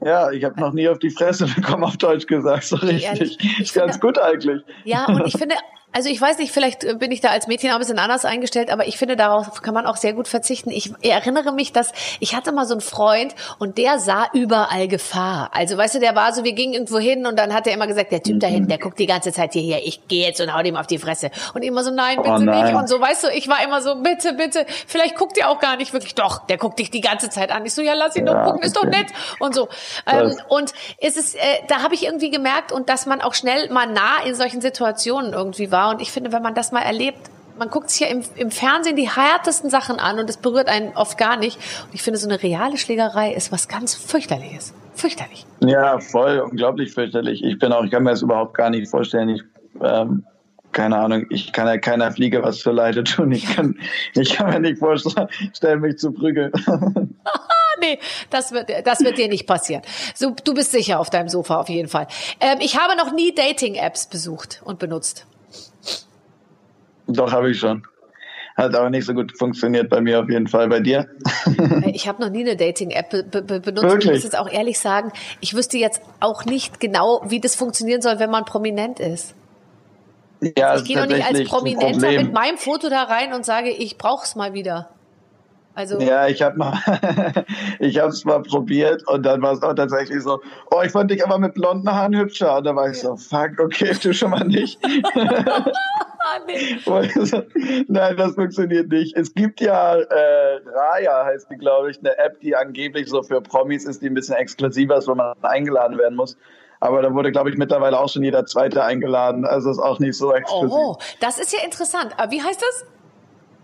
ja, ich habe noch nie auf die Fresse bekommen, auf Deutsch gesagt, so richtig. Ehrlich, Ganz finde, gut eigentlich. Ja, und ich finde also ich weiß nicht, vielleicht äh, bin ich da als Mädchen auch ein bisschen anders eingestellt, aber ich finde, darauf kann man auch sehr gut verzichten. Ich erinnere mich, dass ich hatte mal so einen Freund und der sah überall Gefahr. Also weißt du, der war so, wir gingen irgendwo hin und dann hat er immer gesagt, der Typ da hinten, der guckt die ganze Zeit hierher, ich gehe jetzt und hau dem auf die Fresse. Und immer so, nein, bitte oh nein. nicht. Und so, weißt du, ich war immer so, bitte, bitte, vielleicht guckt ihr auch gar nicht wirklich. Doch, der guckt dich die ganze Zeit an. Ich so, ja, lass ihn ja, doch gucken, okay. ist doch nett. Und so. Ähm, und es ist, äh, da habe ich irgendwie gemerkt und dass man auch schnell mal nah in solchen Situationen irgendwie war war. Und ich finde, wenn man das mal erlebt, man guckt sich ja im, im Fernsehen die härtesten Sachen an und es berührt einen oft gar nicht. Und ich finde, so eine reale Schlägerei ist was ganz fürchterliches. Fürchterlich. Ja, voll, unglaublich fürchterlich. Ich bin auch, ich kann mir das überhaupt gar nicht vorstellen. Ich, ähm, keine Ahnung, ich kann ja keiner Fliege was für Leide tun. Ich kann, ich kann mir nicht vorstellen, mich zu prügeln. <laughs> nee, das wird, das wird dir nicht passieren. So, du bist sicher auf deinem Sofa auf jeden Fall. Ähm, ich habe noch nie Dating-Apps besucht und benutzt. Doch, habe ich schon. Hat aber nicht so gut funktioniert bei mir auf jeden Fall. Bei dir? ich habe noch nie eine Dating-App be be benutzt. Wirklich? Ich muss jetzt auch ehrlich sagen, ich wüsste jetzt auch nicht genau, wie das funktionieren soll, wenn man prominent ist. Ja, ich gehe doch nicht als Prominenter mit meinem Foto da rein und sage, ich brauch's mal wieder. Also ja, ich habe mal, <laughs> ich habe es mal probiert und dann war es auch tatsächlich so, oh, ich fand dich aber mit blonden Haaren hübscher. Und da war ich ja. so, fuck, okay, <laughs> du schon mal nicht. <laughs> <laughs> Nein, das funktioniert nicht. Es gibt ja äh, Raya, heißt die, glaube ich, eine App, die angeblich so für Promis ist, die ein bisschen exklusiver ist, wo man eingeladen werden muss. Aber da wurde, glaube ich, mittlerweile auch schon jeder Zweite eingeladen. Also ist auch nicht so exklusiv. Oh, das ist ja interessant. Aber wie heißt das?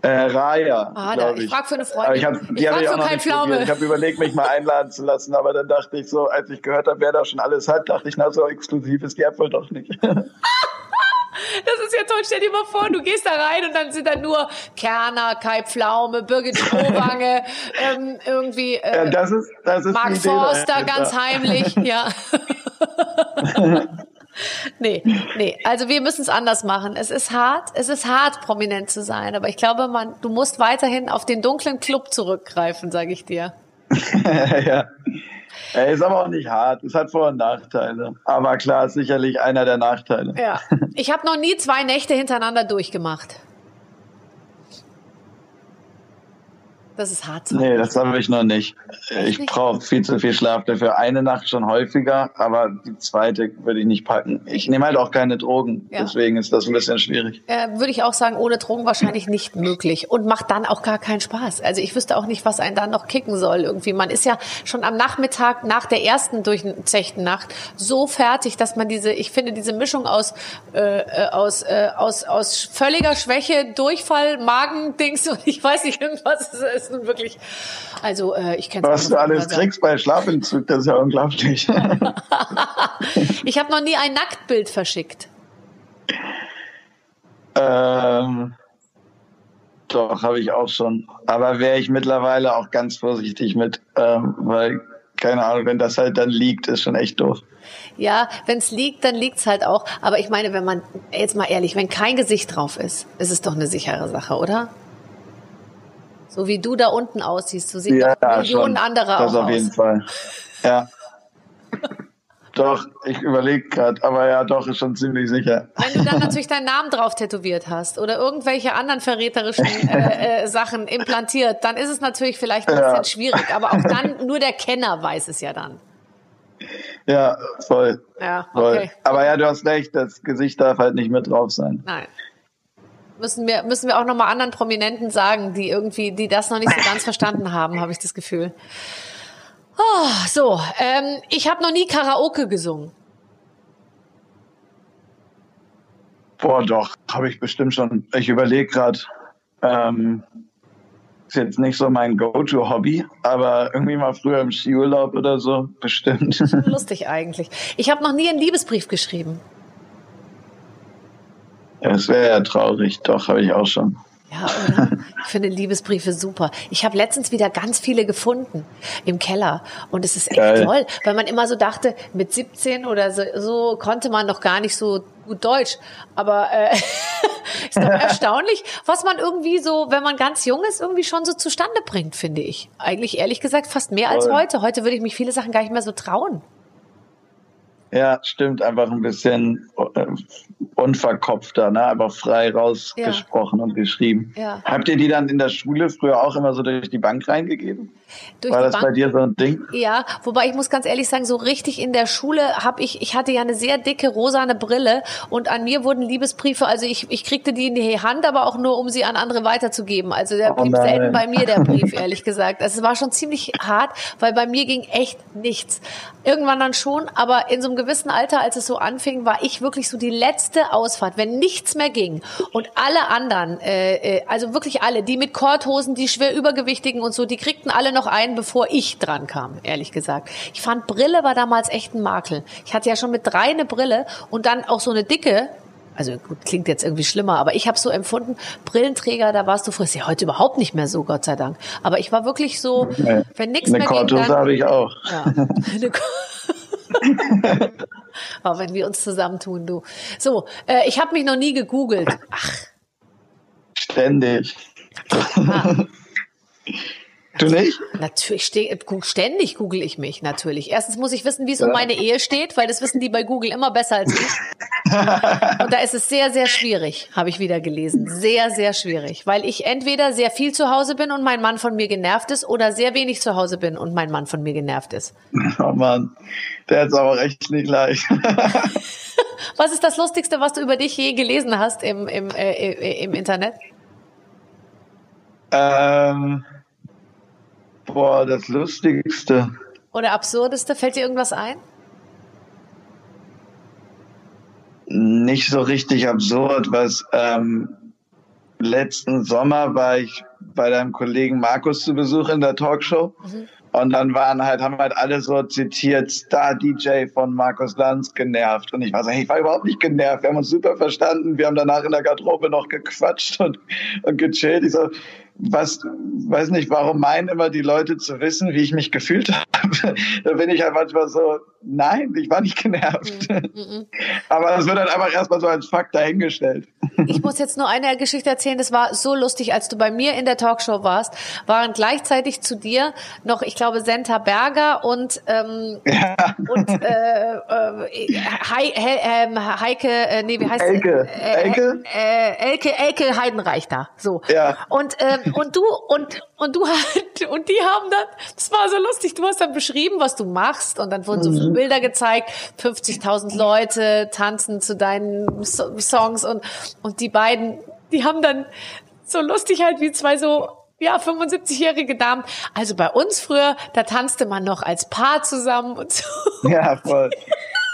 Äh, Raya. Ah, da, ich, ich frage für eine Freundin. ich, hab, ich frage für keinen Pflaume. Ich habe überlegt, mich mal einladen zu lassen, aber dann dachte ich so, als ich gehört habe, wer da schon alles hat, dachte ich, na, so exklusiv ist die App wohl doch nicht. <laughs> Das ist ja toll. Stell dir mal vor, du gehst da rein und dann sind da nur Kerner, Kai Pflaume, Birgit Strohwange, <laughs> ähm, irgendwie äh, ja, das ist, das ist Mark Forster ganz heimlich. <laughs> Ja. <laughs> nee, nee. Also wir müssen es anders machen. Es ist hart, es ist hart, prominent zu sein. Aber ich glaube, man, du musst weiterhin auf den dunklen Club zurückgreifen, sage ich dir. ja. Er ist aber auch nicht hart. Es hat Vor- und Nachteile. Aber klar, sicherlich einer der Nachteile. Ja. Ich habe noch nie zwei Nächte hintereinander durchgemacht. Das ist hart. Nee, das habe ich noch nicht. Ich brauche viel zu viel Schlaf dafür. Eine Nacht schon häufiger, aber die zweite würde ich nicht packen. Ich nehme halt auch keine Drogen, ja. deswegen ist das ein bisschen schwierig. Äh, würde ich auch sagen, ohne Drogen wahrscheinlich nicht möglich und macht dann auch gar keinen Spaß. Also ich wüsste auch nicht, was einen dann noch kicken soll irgendwie. Man ist ja schon am Nachmittag nach der ersten durchzechten Nacht so fertig, dass man diese, ich finde diese Mischung aus äh, äh aus äh, aus aus völliger Schwäche, Durchfall, Magendings <laughs> und ich weiß nicht irgendwas ist ist nun wirklich, also äh, ich kenne Was du alles kriegst bei Schlafentzug, das ist ja unglaublich. <laughs> ich habe noch nie ein Nacktbild verschickt. Ähm, doch, habe ich auch schon. Aber wäre ich mittlerweile auch ganz vorsichtig mit, ähm, weil, keine Ahnung, wenn das halt dann liegt, ist schon echt doof. Ja, wenn es liegt, dann liegt's halt auch. Aber ich meine, wenn man, jetzt mal ehrlich, wenn kein Gesicht drauf ist, ist es doch eine sichere Sache, oder? So wie du da unten aussiehst, so sehen ja, doch Millionen schon. andere das auch aus. Das auf jeden Fall. Ja. <laughs> Doch, ich überlege gerade, aber ja, doch, ist schon ziemlich sicher. Wenn du dann natürlich deinen Namen drauf tätowiert hast oder irgendwelche anderen verräterischen äh, äh, Sachen implantiert, dann ist es natürlich vielleicht ein bisschen ja. schwierig. Aber auch dann, nur der Kenner weiß es ja dann. Ja, voll. Ja, okay. Voll. Aber ja, du hast recht, das Gesicht darf halt nicht mit drauf sein. Nein. Müssen wir, müssen wir auch nochmal anderen Prominenten sagen, die irgendwie, die das noch nicht so ganz <laughs> verstanden haben, habe ich das Gefühl. Oh, so, ähm, ich habe noch nie Karaoke gesungen. Boah, doch, habe ich bestimmt schon. Ich überlege gerade, ähm, ist jetzt nicht so mein Go-To-Hobby, aber irgendwie mal früher im Skiurlaub oder so, bestimmt. Lustig eigentlich. Ich habe noch nie einen Liebesbrief geschrieben. Das wäre ja traurig, doch, habe ich auch schon. Ja, oder? Ich finde Liebesbriefe super. Ich habe letztens wieder ganz viele gefunden im Keller und es ist echt Geil. toll, weil man immer so dachte, mit 17 oder so, so konnte man noch gar nicht so gut Deutsch. Aber äh, <laughs> ist doch <laughs> erstaunlich, was man irgendwie so, wenn man ganz jung ist, irgendwie schon so zustande bringt, finde ich. Eigentlich ehrlich gesagt fast mehr als heute. Heute würde ich mich viele Sachen gar nicht mehr so trauen. Ja, stimmt, einfach ein bisschen äh, unverkopfter, ne? aber frei rausgesprochen ja. und geschrieben. Ja. Habt ihr die dann in der Schule früher auch immer so durch die Bank reingegeben? Durch War das Bank? bei dir so ein Ding? Ja, wobei ich muss ganz ehrlich sagen, so richtig in der Schule habe ich, ich hatte ja eine sehr dicke rosane Brille und an mir wurden Liebesbriefe, also ich, ich kriegte die in die Hand, aber auch nur, um sie an andere weiterzugeben. Also der oh blieb nein. selten bei mir, der Brief, <laughs> ehrlich gesagt. Also es war schon ziemlich hart, weil bei mir ging echt nichts. Irgendwann dann schon, aber in so einem gewissen Alter, als es so anfing, war ich wirklich so die letzte Ausfahrt, wenn nichts mehr ging und alle anderen, äh, äh, also wirklich alle, die mit Korthosen, die schwer übergewichtigen und so, die kriegten alle noch einen, bevor ich dran kam, ehrlich gesagt. Ich fand Brille war damals echt ein Makel. Ich hatte ja schon mit drei eine Brille und dann auch so eine dicke, also gut, klingt jetzt irgendwie schlimmer, aber ich habe so empfunden, Brillenträger, da warst du früher, ist ja heute überhaupt nicht mehr so, Gott sei Dank. Aber ich war wirklich so, nee, wenn nichts mehr ging, dann... habe ich auch. Ja, <laughs> <laughs> Aber wenn wir uns zusammentun, du. So, äh, ich habe mich noch nie gegoogelt. Ach. Ständig. Ah. <laughs> Du nicht? Natürlich, ständig google ich mich, natürlich. Erstens muss ich wissen, wie es ja. um meine Ehe steht, weil das wissen die bei Google immer besser als ich. <laughs> Und da ist es sehr, sehr schwierig, habe ich wieder gelesen. Sehr, sehr schwierig, weil ich entweder sehr viel zu Hause bin und mein Mann von mir genervt ist oder sehr wenig zu Hause bin und mein Mann von mir genervt ist. Oh Mann, der hat es aber recht nicht leicht. <laughs> was ist das Lustigste, was du über dich je gelesen hast im, im, äh, äh im Internet? Ähm Boah, das Lustigste. Oder Absurdeste? Fällt dir irgendwas ein? Nicht so richtig absurd, was ähm, letzten Sommer war ich bei deinem Kollegen Markus zu Besuch in der Talkshow. Mhm. Und dann waren halt, haben halt alle so zitiert, Star DJ von Markus Lanz genervt. Und ich war so, hey, ich war überhaupt nicht genervt. Wir haben uns super verstanden. Wir haben danach in der Garderobe noch gequatscht und, und gechillt. Ich so, was, weiß nicht, warum meinen immer die Leute zu wissen, wie ich mich gefühlt <laughs> habe. da bin ich halt manchmal so, nein, ich war nicht genervt. Mm, mm. Aber es wird dann einfach erstmal so als Fakt dahingestellt. ich muss jetzt nur eine Geschichte erzählen, das war so lustig, als du bei mir in der Talkshow warst, waren gleichzeitig zu dir noch, ich glaube, Senta Berger und, ähm, ja. und äh, äh, He He ähm, Heike, äh, nee, wie heißt Elke. Äh, Elke? Äh, Elke, Elke Heidenreich da. So. Ja. Und ähm, und du und und du halt und die haben dann, das war so lustig. Du hast dann beschrieben, was du machst und dann wurden so mhm. Bilder gezeigt, 50.000 Leute tanzen zu deinen so Songs und und die beiden, die haben dann so lustig halt wie zwei so ja, 75-jährige Damen. Also bei uns früher, da tanzte man noch als Paar zusammen und so. Ja, voll.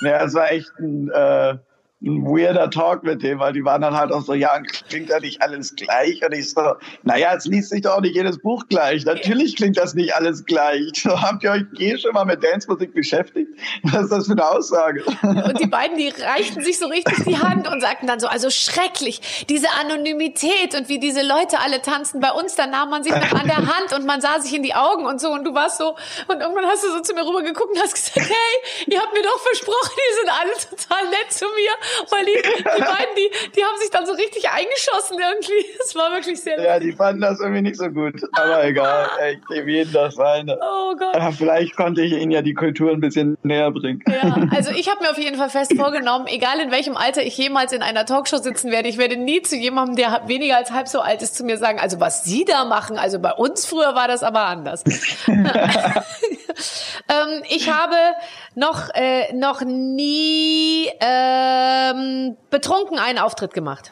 Ja, es war echt ein, äh, ein weirder Talk mit dem, weil die waren dann halt auch so, ja, klingt ja nicht alles gleich? Und ich so, naja, es liest sich doch auch nicht jedes Buch gleich. Natürlich klingt das nicht alles gleich. <laughs> So, habt ihr euch je schon mal mit Dancemusik beschäftigt? Was ist das für eine Aussage? <laughs> Und die beiden, die reichten sich so richtig die Hand und sagten dann so, also schrecklich, diese Anonymität und wie diese Leute alle tanzen. Bei uns, da nahm man sich noch an der <laughs> Hand und man sah sich in die Augen und so und du warst so, und irgendwann hast du so zu mir rüber geguckt und hast gesagt, hey, ihr habt mir doch versprochen, die sind alle total nett zu mir weil die, die beiden, die, die haben sich dann so richtig eingeschossen irgendwie. <laughs> Das war wirklich sehr Ja, die fanden das irgendwie nicht so gut. Aber egal, ich gebe jedem das seine. Oh Gott. Aber vielleicht konnte ich ihnen ja die Kultur ein bisschen näher bringen. Ja, <laughs> also ich habe mir auf jeden Fall fest vorgenommen, egal in welchem Alter ich jemals in einer Talkshow sitzen werde, ich werde nie zu jemandem, der weniger als halb so alt ist, zu mir sagen, also was Sie da machen, also bei uns früher war das aber anders. <laughs> ähm, ich habe noch, äh, noch nie ähm, betrunken einen Auftritt gemacht.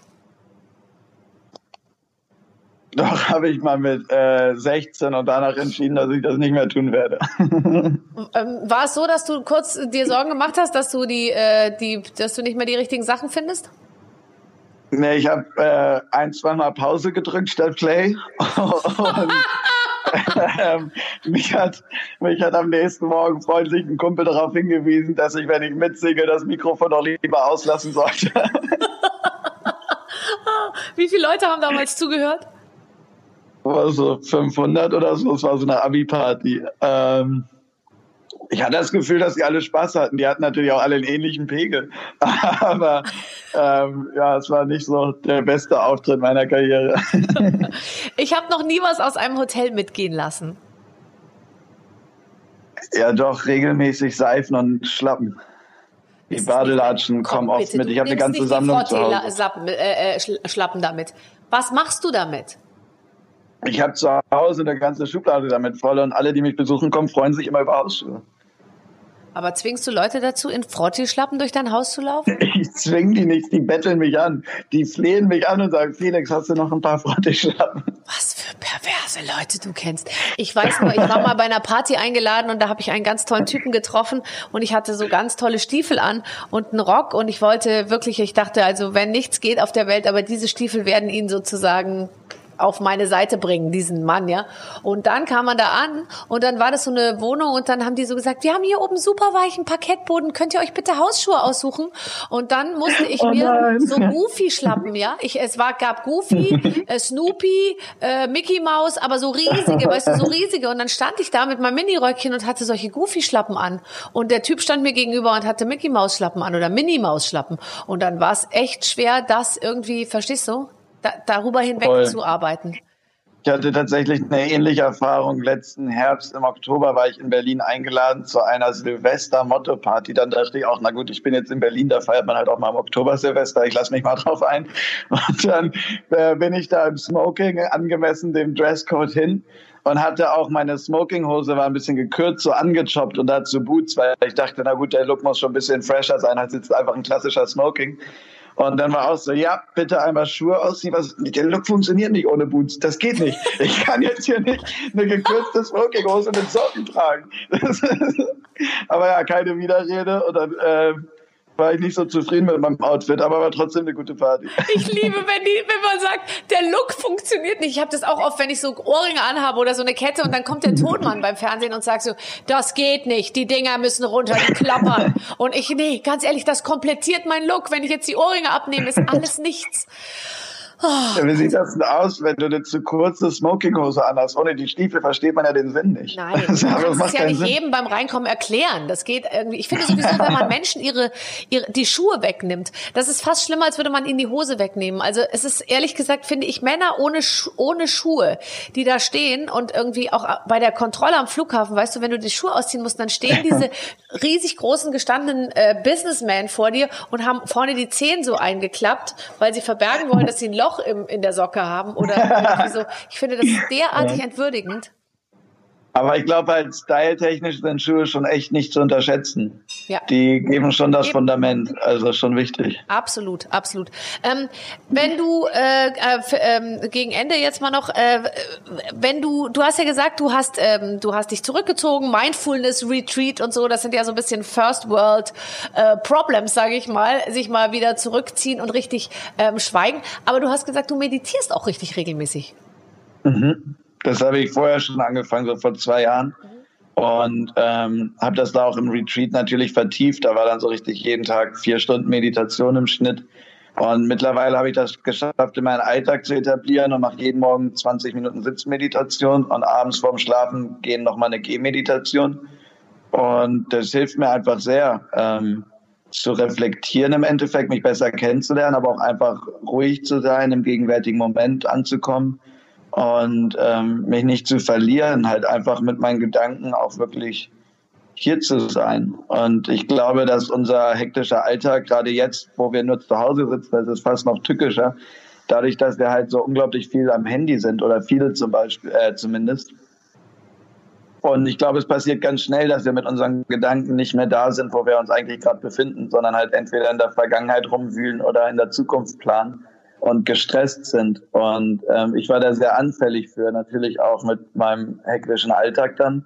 Doch, habe ich mal mit äh, 16 und danach entschieden, dass ich das nicht mehr tun werde. <laughs> ähm, war es so, dass du kurz dir Sorgen gemacht hast, dass du die, äh, die, dass du nicht mehr die richtigen Sachen findest? Nee, ich habe äh, ein, zwei Mal Pause gedrückt statt Play. <laughs> und <laughs> <laughs> mich, hat, mich hat am nächsten Morgen freundlich ein Kumpel darauf hingewiesen, dass ich, wenn ich mitsinge, das Mikrofon doch lieber auslassen sollte. <laughs> Wie viele Leute haben damals zugehört? War so 500 oder so. Es war so eine Abi-Party. Ähm, ich hatte das Gefühl, dass sie alle Spaß hatten. Die hatten natürlich auch alle einen ähnlichen Pegel. <laughs> Aber ähm, ja, es war nicht so der beste Auftritt meiner Karriere. <laughs> ich habe noch nie was aus einem Hotel mitgehen lassen. Ja, doch, regelmäßig Seifen und Schlappen. Die Badelatschen kommen oft mit. Ich habe eine ganze Sammlung zu Hause. Schlappen, äh, äh Schlappen damit. Was machst du damit? Ich habe zu Hause eine ganze Schublade damit voll und alle, die mich besuchen kommen, freuen sich immer über Hausschuhe. Aber zwingst du Leute dazu, in Frottischlappen durch dein Haus zu laufen? <laughs> Ich zwing die nicht, die betteln mich an. Die flehen mich an und sagen, Felix, hast du noch ein paar Frottischlappen? Was für perverse Leute du kennst. Ich weiß nur, ich war mal bei einer Party eingeladen und da habe ich einen ganz tollen Typen getroffen und ich hatte so ganz tolle Stiefel an und einen Rock und ich wollte wirklich, ich dachte also, wenn nichts geht auf der Welt, aber diese Stiefel werden ihn sozusagen auf meine Seite bringen, diesen Mann, ja. Und dann kam man da an und dann war das so eine Wohnung und dann haben die so gesagt, wir haben hier oben super weichen Parkettboden, könnt ihr euch bitte Hausschuhe aussuchen? Und dann musste ich oh mir so Goofy schlappen, ja. Ich, es war, gab Goofy, äh, Snoopy, äh, Mickey Mouse, aber so riesige, weißt du, so riesige. Und dann stand ich da mit meinem Miniröckchen und hatte solche Goofy-Schlappen an. Und der Typ stand mir gegenüber und hatte Mickey Mouse Schlappen an oder Minnie Maus Schlappen. Und dann war es echt schwer, das irgendwie, verstehst du? Da, darüber hinweg Voll. zu arbeiten. Ich hatte tatsächlich eine ähnliche Erfahrung. Letzten Herbst im Oktober war ich in Berlin eingeladen zu einer Silvester-Motto-Party. Dann dachte ich auch, na gut, ich bin jetzt in Berlin, da feiert man halt auch mal im Oktober Silvester. Ich lasse mich mal <laughs> drauf ein. Und dann äh, bin ich da im Smoking angemessen dem Dresscode hin und hatte auch meine Smokinghose war ein bisschen gekürzt, so angechoppt und dazu Boots, weil ich dachte, na gut, der Look muss schon ein bisschen fresher sein als jetzt einfach ein klassischer Smoking. Und dann war auch so, ja, bitte einmal Schuhe ausziehen. Was, der Look funktioniert nicht ohne Boots. Das geht nicht. Ich kann jetzt hier nicht eine gekürzte Smokinghose mit Socken tragen. <laughs> aber ja, keine Widerrede. Und dann äh, war ich nicht so zufrieden mit meinem Outfit, aber war trotzdem eine gute Party. Ich liebe, wenn, die, wenn man sagt, der Look funktioniert nicht. Ich habe das auch oft, wenn ich so Ohrringe anhabe oder so eine Kette und dann kommt der Tonmann beim Fernsehen und sagt so, das geht nicht, die Dinger müssen runter, die klappern. Und ich, nee, ganz ehrlich, das komplettiert meinen Look. Wenn ich jetzt die Ohrringe abnehme, ist alles nichts. Oh. Wie sieht das denn aus, wenn du eine zu kurze Smokinghose anhast? Ohne die Stiefel versteht man ja den Sinn nicht. Nein, <laughs> das, du kannst es ja nicht Sinn. jedem beim Reinkommen erklären. Das geht irgendwie. Ich finde sowieso, wenn man <laughs> Menschen ihre, ihre die Schuhe wegnimmt, das ist fast schlimmer, als würde man ihnen die Hose wegnehmen. Also es ist ehrlich gesagt, finde ich, Männer ohne, ohne Schuhe, die da stehen und irgendwie auch bei der Kontrolle am Flughafen, weißt du, wenn du die Schuhe ausziehen musst, dann stehen diese <laughs> riesig großen gestandenen äh, Businessmen vor dir und haben vorne die Zehen so eingeklappt, weil sie verbergen wollen, dass sie ein Loch Loch im, in der Socke haben oder <laughs> so. Ich finde das derartig entwürdigend. Aber ich glaube, halt styletechnisch sind Schuhe schon echt nicht zu unterschätzen. Ja. die geben schon das. Fundament, also schon wichtig. Absolut, absolut. Ähm, wenn du äh, äh, äh, gegen Ende jetzt mal noch, äh, wenn du, du hast ja gesagt, du hast, ähm, du hast dich zurückgezogen, Mindfulness Retreat und so, das sind ja so ein bisschen First World äh, Problems, sage ich mal, sich mal wieder zurückziehen und richtig ähm, schweigen. Aber du hast gesagt, du meditierst auch richtig regelmäßig. Mhm. Das habe ich vorher schon angefangen, so vor zwei Jahren. Mhm und ähm, habe das da auch im Retreat natürlich vertieft. Da war dann so richtig jeden Tag vier Stunden Meditation im Schnitt. Und mittlerweile habe ich das geschafft, in meinen Alltag zu etablieren und mache jeden Morgen 20 Minuten Sitzmeditation und abends vorm Schlafen gehen nochmal eine Gehmeditation. Und das hilft mir einfach sehr, ähm, zu reflektieren im Endeffekt, mich besser kennenzulernen, aber auch einfach ruhig zu sein, im gegenwärtigen Moment anzukommen und ähm, mich nicht zu verlieren, halt einfach mit meinen Gedanken auch wirklich hier zu sein. Und ich glaube, dass unser hektischer Alltag, gerade jetzt, wo wir nur zu Hause sitzen, das ist fast noch tückischer, dadurch, dass wir halt so unglaublich viel am Handy sind oder viele zum Beispiel, äh, zumindest. Und ich glaube, es passiert ganz schnell, dass wir mit unseren Gedanken nicht mehr da sind, wo wir uns eigentlich gerade befinden, sondern halt entweder in der Vergangenheit rumwühlen oder in der Zukunft planen und gestresst sind. Und ähm, ich war da sehr anfällig für, natürlich auch mit meinem hektischen Alltag dann.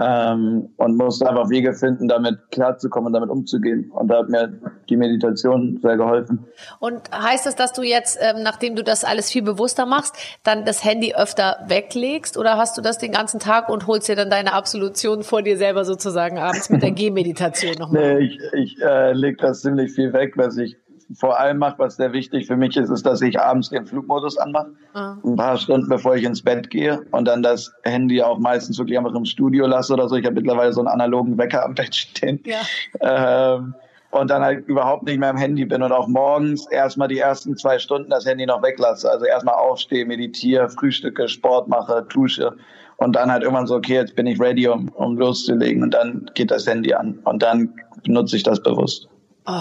Ähm, und musste einfach Wege finden, damit klarzukommen und damit umzugehen. Und da hat mir die Meditation sehr geholfen. Und heißt das, dass du jetzt, ähm, nachdem du das alles viel bewusster machst, dann das Handy öfter weglegst oder hast du das den ganzen Tag und holst dir dann deine Absolution vor dir selber sozusagen abends mit der <laughs> Gehmeditation nochmal? nee, ich, ich äh, lege das ziemlich viel weg, was ich vor allem mache, was sehr wichtig für mich ist, ist, dass ich abends den Flugmodus anmache. Ah. Ein paar Stunden bevor ich ins Bett gehe und dann das Handy auch meistens wirklich einfach im Studio lasse oder so. Ich habe mittlerweile so einen analogen Wecker am Bett stehen. Ja. Ähm, und dann halt überhaupt nicht mehr am Handy bin und auch morgens erstmal die ersten zwei Stunden das Handy noch weglasse. Also erstmal aufstehe, meditiere, frühstücke, Sport mache, dusche und dann halt irgendwann so, okay, jetzt bin ich ready, um, um loszulegen und dann geht das Handy an und dann benutze ich das bewusst. Oh.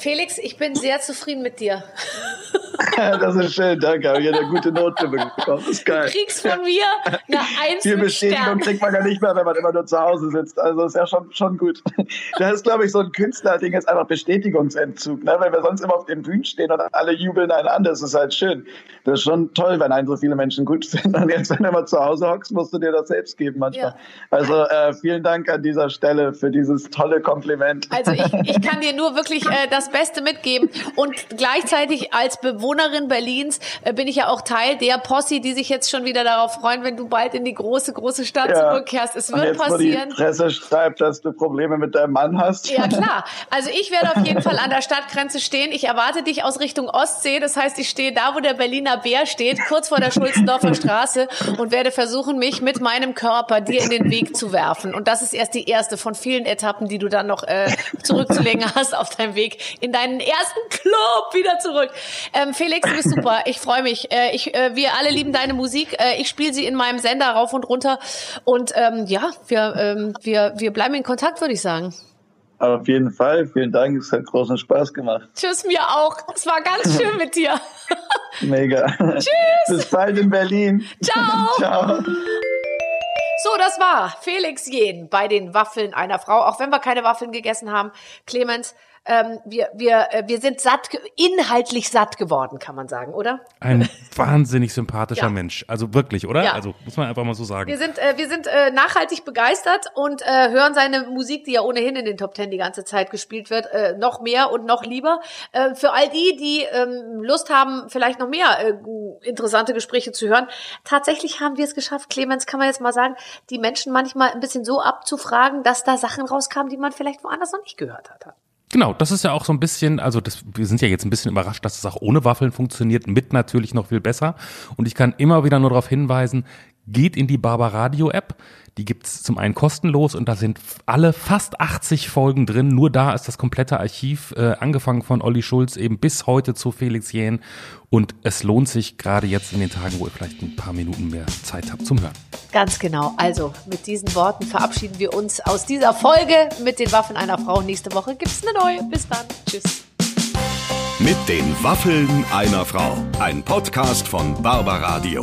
Felix, ich bin sehr zufrieden mit dir. <laughs> das ist schön, danke. Habe ich eine gute Note bekommen. Das ist geil. Du kriegst von mir eine <laughs> Eins Viel Bestätigung kriegt man gar nicht mehr, wenn man immer nur zu Hause sitzt. Also ist ja schon, schon gut. Das ist, glaube ich, so ein Künstlerding, ist einfach Bestätigungsentzug. Ne? Weil wir sonst immer auf den Bühnen stehen und alle jubeln einen an. Das ist halt schön. Das ist schon toll, wenn einen so viele Menschen gut finden. Und jetzt, wenn du mal zu Hause hockst, musst du dir das selbst geben manchmal. Ja. Also äh, vielen Dank an dieser Stelle für dieses tolle Kompliment. Also ich, ich <laughs> kann dir nur wirklich äh, das Beste mitgeben. Und gleichzeitig als Bewohnerin Berlins äh, bin ich ja auch Teil der Posse, die sich jetzt schon wieder darauf freuen, wenn du bald in die große, große Stadt ja. zurückkehrst. Es wird jetzt, passieren. Wo die Presse schreibt, dass du Probleme mit deinem Mann hast. Ja, klar. <laughs> Also ich werde auf jeden Fall an der Stadtgrenze stehen. Ich erwarte dich aus Richtung Ostsee. Das heißt, ich stehe da, wo der Berliner Bär steht, kurz vor der Schulzendorfer Straße und werde versuchen, mich mit meinem Körper dir in den Weg zu werfen. Und das ist erst die erste von vielen Etappen, die du dann noch äh, zurückzulegen <laughs> hast auf deinem Weg in deinen ersten Club wieder zurück. Ähm, Felix, du bist super. Ich freue mich. Äh, ich, äh, wir alle lieben deine Musik. Äh, ich spiele sie in meinem Sender rauf und runter. Und ähm, ja, wir, ähm, wir, wir bleiben in Kontakt, würde ich sagen. Auf jeden Fall. Vielen Dank. Es hat großen Spaß gemacht. Tschüss, mir auch. Es war ganz schön mit dir. <laughs> Mega. Tschüss. Bis bald in Berlin. Ciao. <laughs> Ciao. So, das war Felix Jen bei den Waffeln einer Frau. Auch wenn wir keine Waffeln gegessen haben. Clemens, ähm, wir, wir, äh, wir sind satt, inhaltlich satt geworden, kann man sagen, oder? Ein <laughs> wahnsinnig sympathischer ja. Mensch. Also wirklich, oder? Ja. Also muss man einfach mal so sagen. Wir sind, äh, wir sind äh, nachhaltig begeistert und äh, hören seine Musik, die ja ohnehin in den Top Ten die ganze Zeit gespielt wird, äh, noch mehr und noch lieber. Äh, für all die, die ähm, Lust haben, vielleicht noch mehr äh, interessante Gespräche zu hören, tatsächlich haben wir es geschafft, Clemens, kann man jetzt mal sagen, die Menschen manchmal ein bisschen so abzufragen, dass da Sachen rauskamen, die man vielleicht woanders noch nicht gehört hat. Genau, das ist ja auch so ein bisschen, also das, wir sind ja jetzt ein bisschen überrascht, dass es auch ohne Waffeln funktioniert, mit natürlich noch viel besser. Und ich kann immer wieder nur darauf hinweisen, geht in die Barbaradio App. Die gibt's zum einen kostenlos und da sind alle fast 80 Folgen drin. Nur da ist das komplette Archiv, äh, angefangen von Olli Schulz eben bis heute zu Felix Jähn. Und es lohnt sich gerade jetzt in den Tagen, wo ihr vielleicht ein paar Minuten mehr Zeit habt zum Hören. Ganz genau. Also mit diesen Worten verabschieden wir uns aus dieser Folge mit den Waffen einer Frau. Nächste Woche gibt's eine neue. Bis dann. Tschüss. Mit den Waffeln einer Frau. Ein Podcast von Barbaradio.